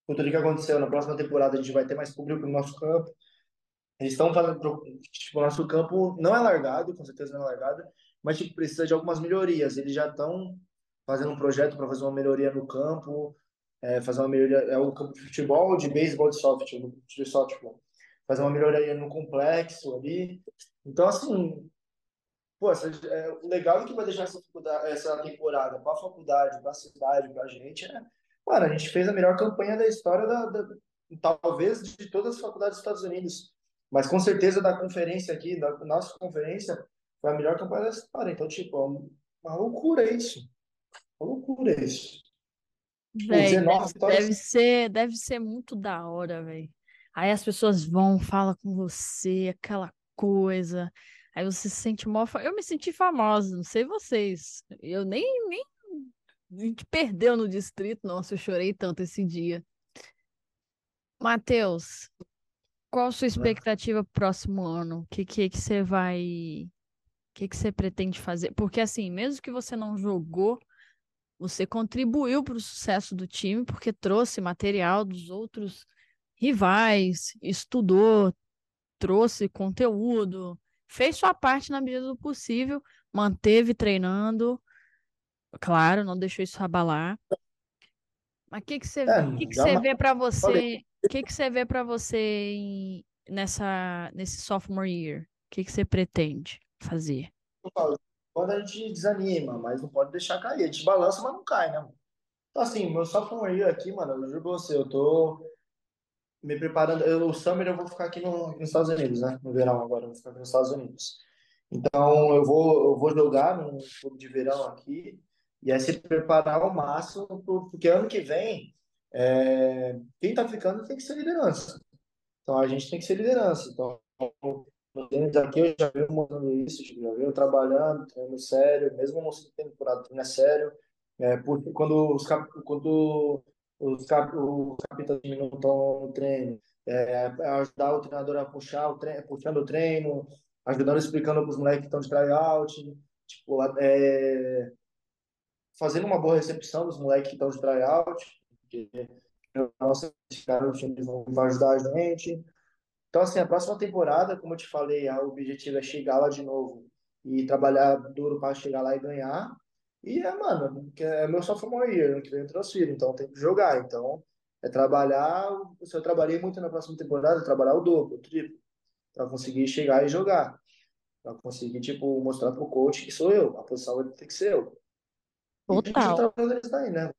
por tudo que aconteceu, na próxima temporada a gente vai ter mais público no nosso campo. Eles estão fazendo, tipo, o nosso campo não é largado, com certeza não é largado, mas tipo, precisa de algumas melhorias. Eles já estão fazendo um projeto para fazer uma melhoria no campo, é, fazer uma melhoria, é o campo de futebol, de beisebol, de softball, de softball fazer uma melhoria no complexo ali. Então, assim, pô, essa, é, o legal que vai deixar essa, essa temporada para a faculdade, para a cidade, para a gente é, mano, a gente fez a melhor campanha da história da, da, talvez de todas as faculdades dos Estados Unidos, mas com certeza da conferência aqui, da nossa conferência, foi a melhor campanha da história. Então, tipo, é uma loucura isso. Uma loucura isso. Véi, deve, deve, ser, deve ser muito da hora, velho. Aí as pessoas vão, falam com você, aquela coisa. Aí você se sente mó. Eu me senti famosa, não sei vocês. Eu nem, nem. A gente perdeu no distrito. Nossa, eu chorei tanto esse dia. Matheus, qual a sua expectativa pro próximo ano? O que, que, que você vai. O que, que você pretende fazer? Porque, assim, mesmo que você não jogou, você contribuiu para o sucesso do time, porque trouxe material dos outros rivais, estudou, trouxe conteúdo, fez sua parte na medida do possível, manteve treinando, claro, não deixou isso abalar. Mas o que que você, é, que que você vê para você? O que que você vê para você em, nessa nesse sophomore year? O que que você pretende fazer? Quando a gente desanima, mas não pode deixar cair. A gente balança, mas não cai, né? Então, assim, meu sophomore year aqui, mano, eu juro pra você, eu tô me preparando. Eu, o Summer eu vou ficar aqui, no, nos Estados Unidos, né? No verão agora, eu vou ficar aqui nos Estados Unidos. Então eu vou, eu vou jogar no clube de verão aqui e é se preparar ao máximo, porque ano que vem é, quem tá ficando tem que ser liderança. Então a gente tem que ser liderança. Então, aqui eu já venho mostrando isso, já venho trabalhando, treinando sério, mesmo não sendo temporada, treino é sério. É, porque quando os, quando os, cap, os capitães estão no treino, é, ajudar o treinador a puxar o treino, puxando o treino, ajudando, explicando para os moleques que estão de tryout, tipo, é, fazendo uma boa recepção dos moleques que estão de tryout, porque nossa, esses caras vão ajudar a gente. Então, assim, a próxima temporada, como eu te falei, o objetivo é chegar lá de novo e trabalhar duro para chegar lá e ganhar. E é, mano, é meu sophomore year, ano que vem eu transfiro, então tem que jogar. Então, é trabalhar. Se eu trabalhei muito na próxima temporada, é trabalhar o dobro, o triplo, pra conseguir chegar e jogar. Pra conseguir, tipo, mostrar pro coach que sou eu. A posição vai ter que ser eu. E a gente Total. tá isso daí, né?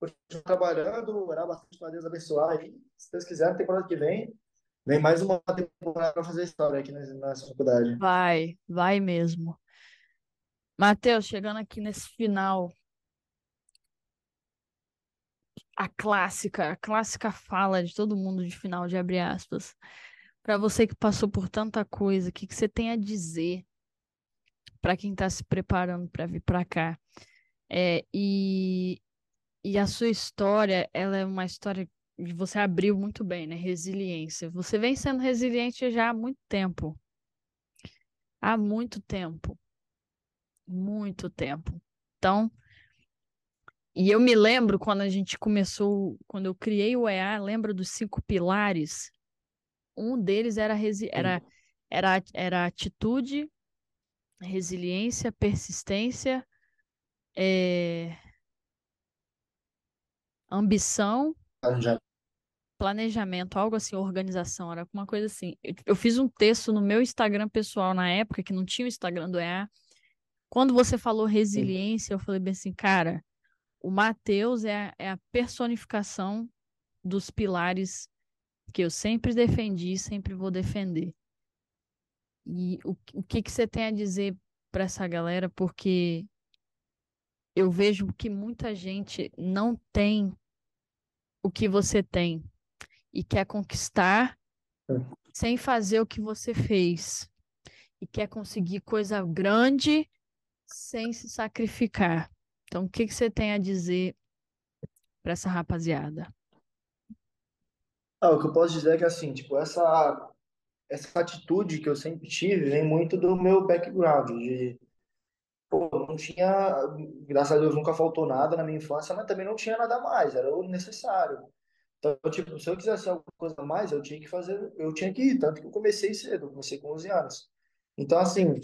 Continuar trabalhando, orar bastante para Deus abençoar. E, se Deus quiser, temporada que vem, vem mais uma temporada para fazer história aqui nessa, nessa faculdade. Vai, vai mesmo. Matheus, chegando aqui nesse final, a clássica, a clássica fala de todo mundo de final de abre aspas. Para você que passou por tanta coisa, o que, que você tem a dizer para quem está se preparando para vir para cá? É, e, e a sua história, ela é uma história que você abriu muito bem, né? Resiliência. Você vem sendo resiliente já há muito tempo. Há muito tempo. Muito tempo. Então, e eu me lembro quando a gente começou, quando eu criei o EA, lembro dos cinco pilares. Um deles era, era, era, era atitude, resiliência, persistência, é, ambição, Já planejamento, algo assim, organização, era alguma coisa assim. Eu, eu fiz um texto no meu Instagram pessoal na época, que não tinha o Instagram do EA. Quando você falou resiliência, eu falei bem assim, cara, o Matheus é, a- é a personificação dos pilares que eu sempre defendi e sempre vou defender. E o, o que que você tem a dizer para essa galera? Porque eu vejo que muita gente não tem o que você tem e quer conquistar sem fazer o que você fez. E quer conseguir coisa grande sem se sacrificar. Então, o que que você tem a dizer para essa rapaziada? Ah, o que eu posso dizer é que assim, tipo, essa essa atitude que eu sempre tive vem muito do meu background, de pô, não tinha, graças a Deus nunca faltou nada na minha infância, mas também não tinha nada mais, era o necessário. Então, tipo, se eu quisesse alguma coisa a mais, eu tinha que fazer, eu tinha que ir, tanto que eu comecei cedo, comecei com 11 anos. Então, assim,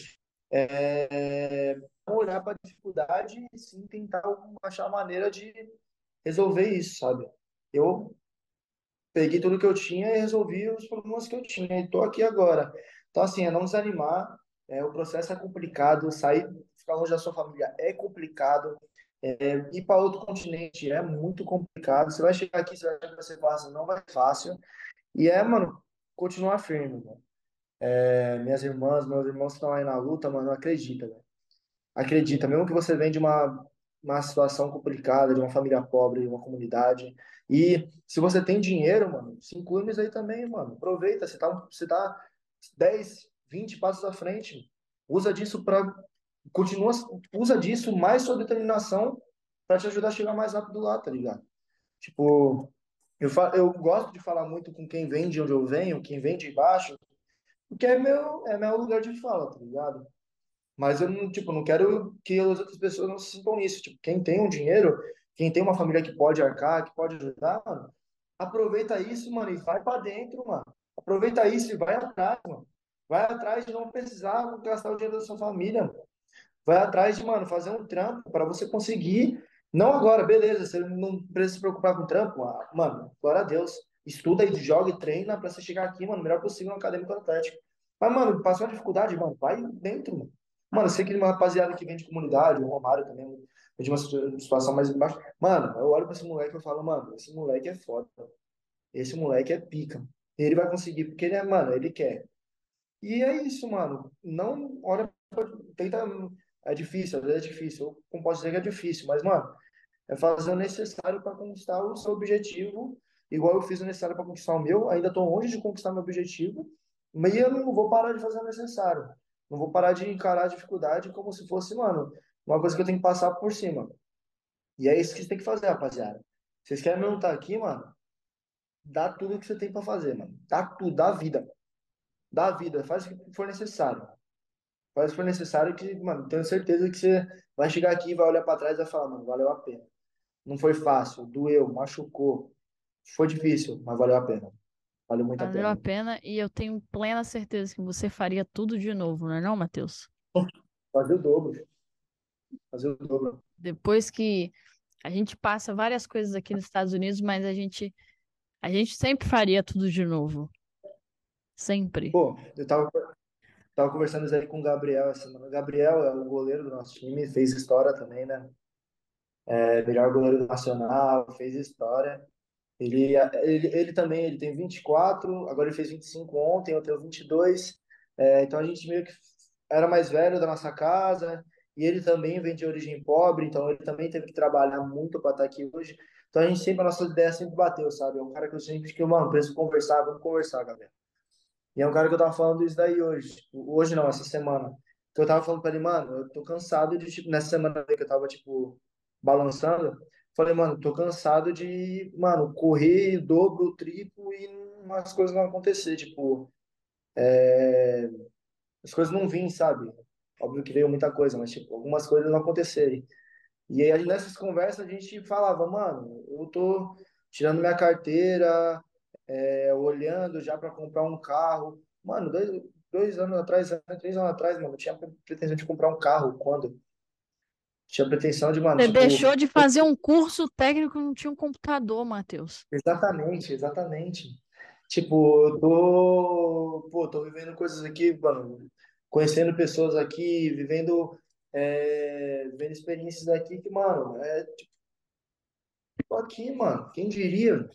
é, olhar para a dificuldade e sim tentar achar maneira de resolver isso, sabe? Eu peguei tudo que eu tinha e resolvi os problemas que eu tinha. E tô aqui agora. Então, assim, é não desanimar. É, o processo é complicado. Sair, ficar longe da sua família é complicado. É, ir para outro continente é muito complicado. Você vai chegar aqui, você vai que ser fácil. Não vai fácil. E é, mano, continuar firme, mano. É, minhas irmãs, meus irmãos que estão aí na luta, mano, acredita, velho. Acredita, mesmo que você vem de uma, uma situação complicada, de uma família pobre, de uma comunidade, e se você tem dinheiro, mano, se inclui aí também, mano. Aproveita, você tá, você tá 10, 20 passos à frente. Usa disso para continua, usa disso mais sua determinação para te ajudar a chegar mais rápido lá, tá ligado? Tipo, eu, fa eu gosto de falar muito com quem vem de onde eu venho, quem vem de baixo, porque é meu, é meu lugar de fala, tá ligado? Mas eu não, tipo, não quero que as outras pessoas não sintam nisso. Tipo, quem tem um dinheiro, quem tem uma família que pode arcar, que pode ajudar, mano, aproveita isso, mano, e vai pra dentro, mano. Aproveita isso e vai atrás, mano. Vai atrás de não precisar gastar o dinheiro da sua família, mano. Vai atrás de, mano, fazer um trampo para você conseguir. Não agora, beleza, você não precisa se preocupar com trampo. Ah, mano, glória a Deus. Estuda e joga e treina para você chegar aqui, mano, o melhor possível no acadêmico atlético. Mas, mano, passou uma dificuldade, mano, vai dentro, mano. Mano, eu sei que uma rapaziada que vem de comunidade, o Romário também, de uma situação mais embaixo. Mano, eu olho pra esse moleque e falo, mano, esse moleque é foda. Esse moleque é pica. Ele vai conseguir, porque ele é, mano, ele quer. E é isso, mano. Não olha, pra- tenta. É difícil, às vezes é difícil. Eu não posso dizer que é difícil, mas, mano, é fazer o necessário para conquistar o seu objetivo, igual eu fiz o necessário para conquistar o meu. Ainda estou longe de conquistar meu objetivo, mas eu não vou parar de fazer o necessário. Não vou parar de encarar a dificuldade como se fosse, mano, uma coisa que eu tenho que passar por cima. E é isso que você tem que fazer, rapaziada. Vocês querem mesmo estar aqui, mano? Dá tudo que você tem para fazer, mano. Dá tudo, dá vida. Dá vida, faz o que for necessário. Faz o que for necessário que, mano, tenho certeza que você vai chegar aqui, vai olhar para trás e vai falar, mano, valeu a pena. Não foi fácil, doeu, machucou, foi difícil, mas valeu a pena. Valeu muito a Valeu a pena. pena e eu tenho plena certeza que você faria tudo de novo, não é não, Matheus? Fazer o dobro. fazer o dobro. Depois que a gente passa várias coisas aqui nos Estados Unidos, mas a gente a gente sempre faria tudo de novo. Sempre. Pô, eu tava, tava conversando isso aí com o Gabriel essa semana. O Gabriel é o goleiro do nosso time, fez história também, né? É, melhor goleiro Nacional, fez história. Ele, ele, ele também, ele tem 24, agora ele fez 25 ontem, eu tenho 22. É, então a gente meio que era mais velho da nossa casa, e ele também vem de origem pobre, então ele também teve que trabalhar muito para estar aqui hoje. Então a gente sempre, a nossa ideia sempre bateu, sabe? É um cara que eu sempre que, mano, preciso conversar, vamos conversar, galera. E é um cara que eu tava falando isso daí hoje. Tipo, hoje não, essa semana. Que eu tava falando pra ele, mano, eu tô cansado de, tipo, nessa semana que eu tava, tipo, balançando, falei, mano, tô cansado de, mano, correr dobro, triplo e umas coisas não acontecer, tipo, é... as coisas não vêm, sabe? Óbvio que veio muita coisa, mas, tipo, algumas coisas não acontecerem. E aí, nessas conversas, a gente falava, mano, eu tô tirando minha carteira, é, olhando já para comprar um carro. Mano, dois, dois anos atrás, três anos atrás, mano, eu tinha pretensão de comprar um carro. Quando? Tinha pretensão de, mano. Você deixou de fazer um curso técnico e não tinha um computador, Matheus. Exatamente, exatamente. Tipo, eu tô, pô, tô vivendo coisas aqui, mano, conhecendo pessoas aqui, vivendo, é, vivendo experiências aqui que, mano, é tipo, tô aqui, mano, quem diria?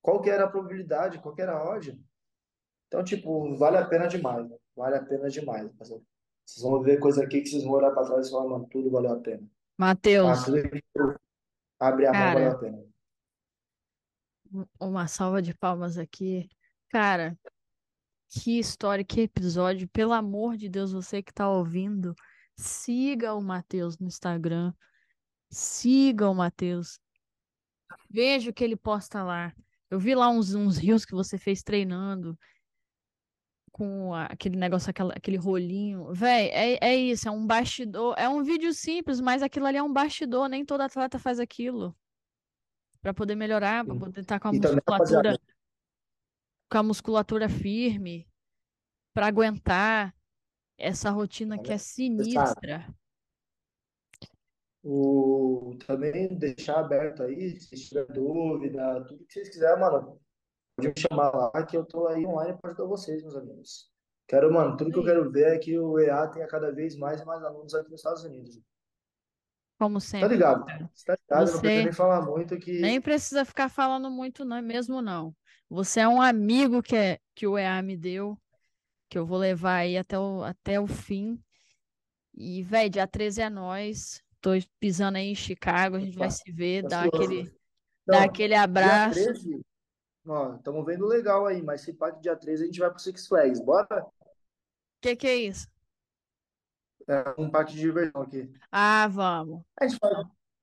Qual que era a probabilidade, qual que era a odd? Então, tipo, vale a pena demais, vale a pena demais. Vocês vão ver coisa aqui que vocês vão olhar para trás e falar, mano, tudo valeu a pena. Matheus, Ah, tudo que abre a mão valeu a pena. uma salva de palmas aqui. Cara, que história, que episódio. Pelo amor de Deus, você que tá ouvindo, siga o Matheus no Instagram. Siga o Matheus. Veja o que ele posta lá. Eu vi lá uns, uns rios que você fez treinando com aquele negócio, aquela- aquele rolinho. Véi, é, é isso, é um bastidor. É um vídeo simples, mas aquilo ali é um bastidor. Nem todo atleta faz aquilo. Pra poder melhorar, pra poder estar com a E também, musculatura, com a musculatura firme, pra aguentar essa rotina que é sinistra. O, também deixar aberto aí, se tiver dúvida, tudo que vocês quiserem, mano, pode me chamar lá que eu tô aí online para ajudar vocês, meus amigos. Quero, mano, tudo que eu quero ver é que o EA tenha cada vez mais e mais alunos aqui nos Estados Unidos. Como Tá sempre, ligado? cara. Você tá ligado? Eu não Você nem falar muito que nem precisa ficar falando muito, não, mesmo não. Você é um amigo que, é, que o EA me deu, que eu vou levar aí até o, até o fim. E, velho, dia 13 é nós. Tô pisando aí em Chicago, a gente vai se ver, tá dar aquele, ansioso. dar aquele dia abraço. 13, ó, estamos vendo legal aí, mas se pá que dia 13 a gente vai pro Six Flags, bora? Que que é isso? É um parque de diversão aqui. Ah, vamos. A gente faz,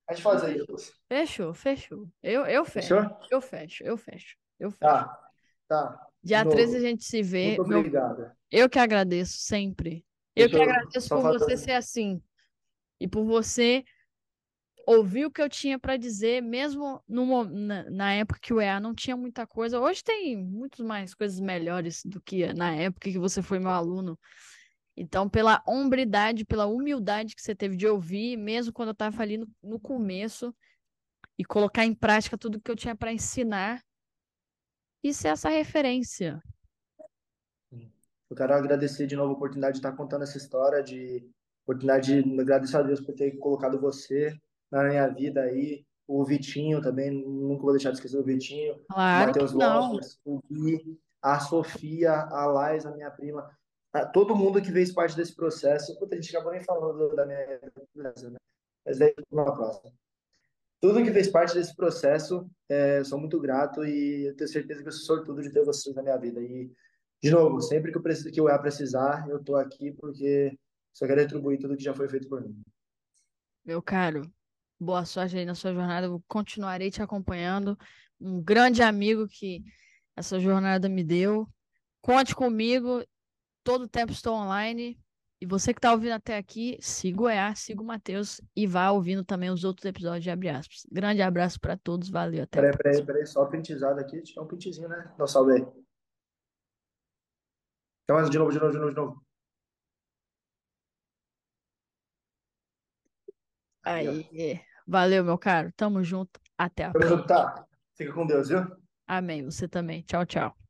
a gente faz aí depois. Fechou, fechou. Eu, eu fecho, Fechou? eu fecho, eu fecho, eu fecho. Tá, tá. Dia 13 a gente se vê. muito Meu, obrigado. eu que agradeço sempre. Eu Deixa que eu agradeço por fazer você ser assim. E por você ouvir o que eu tinha para dizer, mesmo na, na época que o EA não tinha muita coisa. Hoje tem muito mais coisas melhores do que na época que você foi meu aluno. Então, pela hombridade, pela humildade que você teve de ouvir, mesmo quando eu estava ali no, no começo, e colocar em prática tudo que eu tinha para ensinar, e ser essa referência. Eu quero agradecer de novo a oportunidade de estar contando essa história, de oportunidade de agradecer a Deus por ter colocado você na minha vida aí, o Vitinho também, nunca vou deixar de esquecer do Vitinho, o Claro Matheus. Lopes, o Gui, a Sofia, a Lais, a minha prima, todo mundo que fez parte desse processo. Puta, a gente acabou nem falando da minha né? Mas daí na próxima. Tudo que fez parte desse processo, é, sou muito grato e eu tenho certeza que eu sou sortudo de ter vocês na minha vida. E, de novo, sempre que eu preciso, que eu ia precisar, eu tô aqui porque só quero retribuir tudo que já foi feito por mim. Meu caro, boa sorte aí na sua jornada. Eu continuarei te acompanhando. Um grande amigo que essa jornada me deu. Conte comigo. Todo tempo estou online. E você que está ouvindo até aqui, siga o EA, siga o Matheus e vá ouvindo também os outros episódios de Abre Aspas. Grande abraço para todos. Valeu, até Peraí, peraí, peraí, só printizado aqui, tinha um printzinho, né? Não, salve aí. Então, de novo, de novo, de novo, de novo. Aí. Valeu, meu caro. Tamo junto. Até a Tamo próxima. tá? Fica com Deus, viu? Amém. Você também. Tchau, tchau.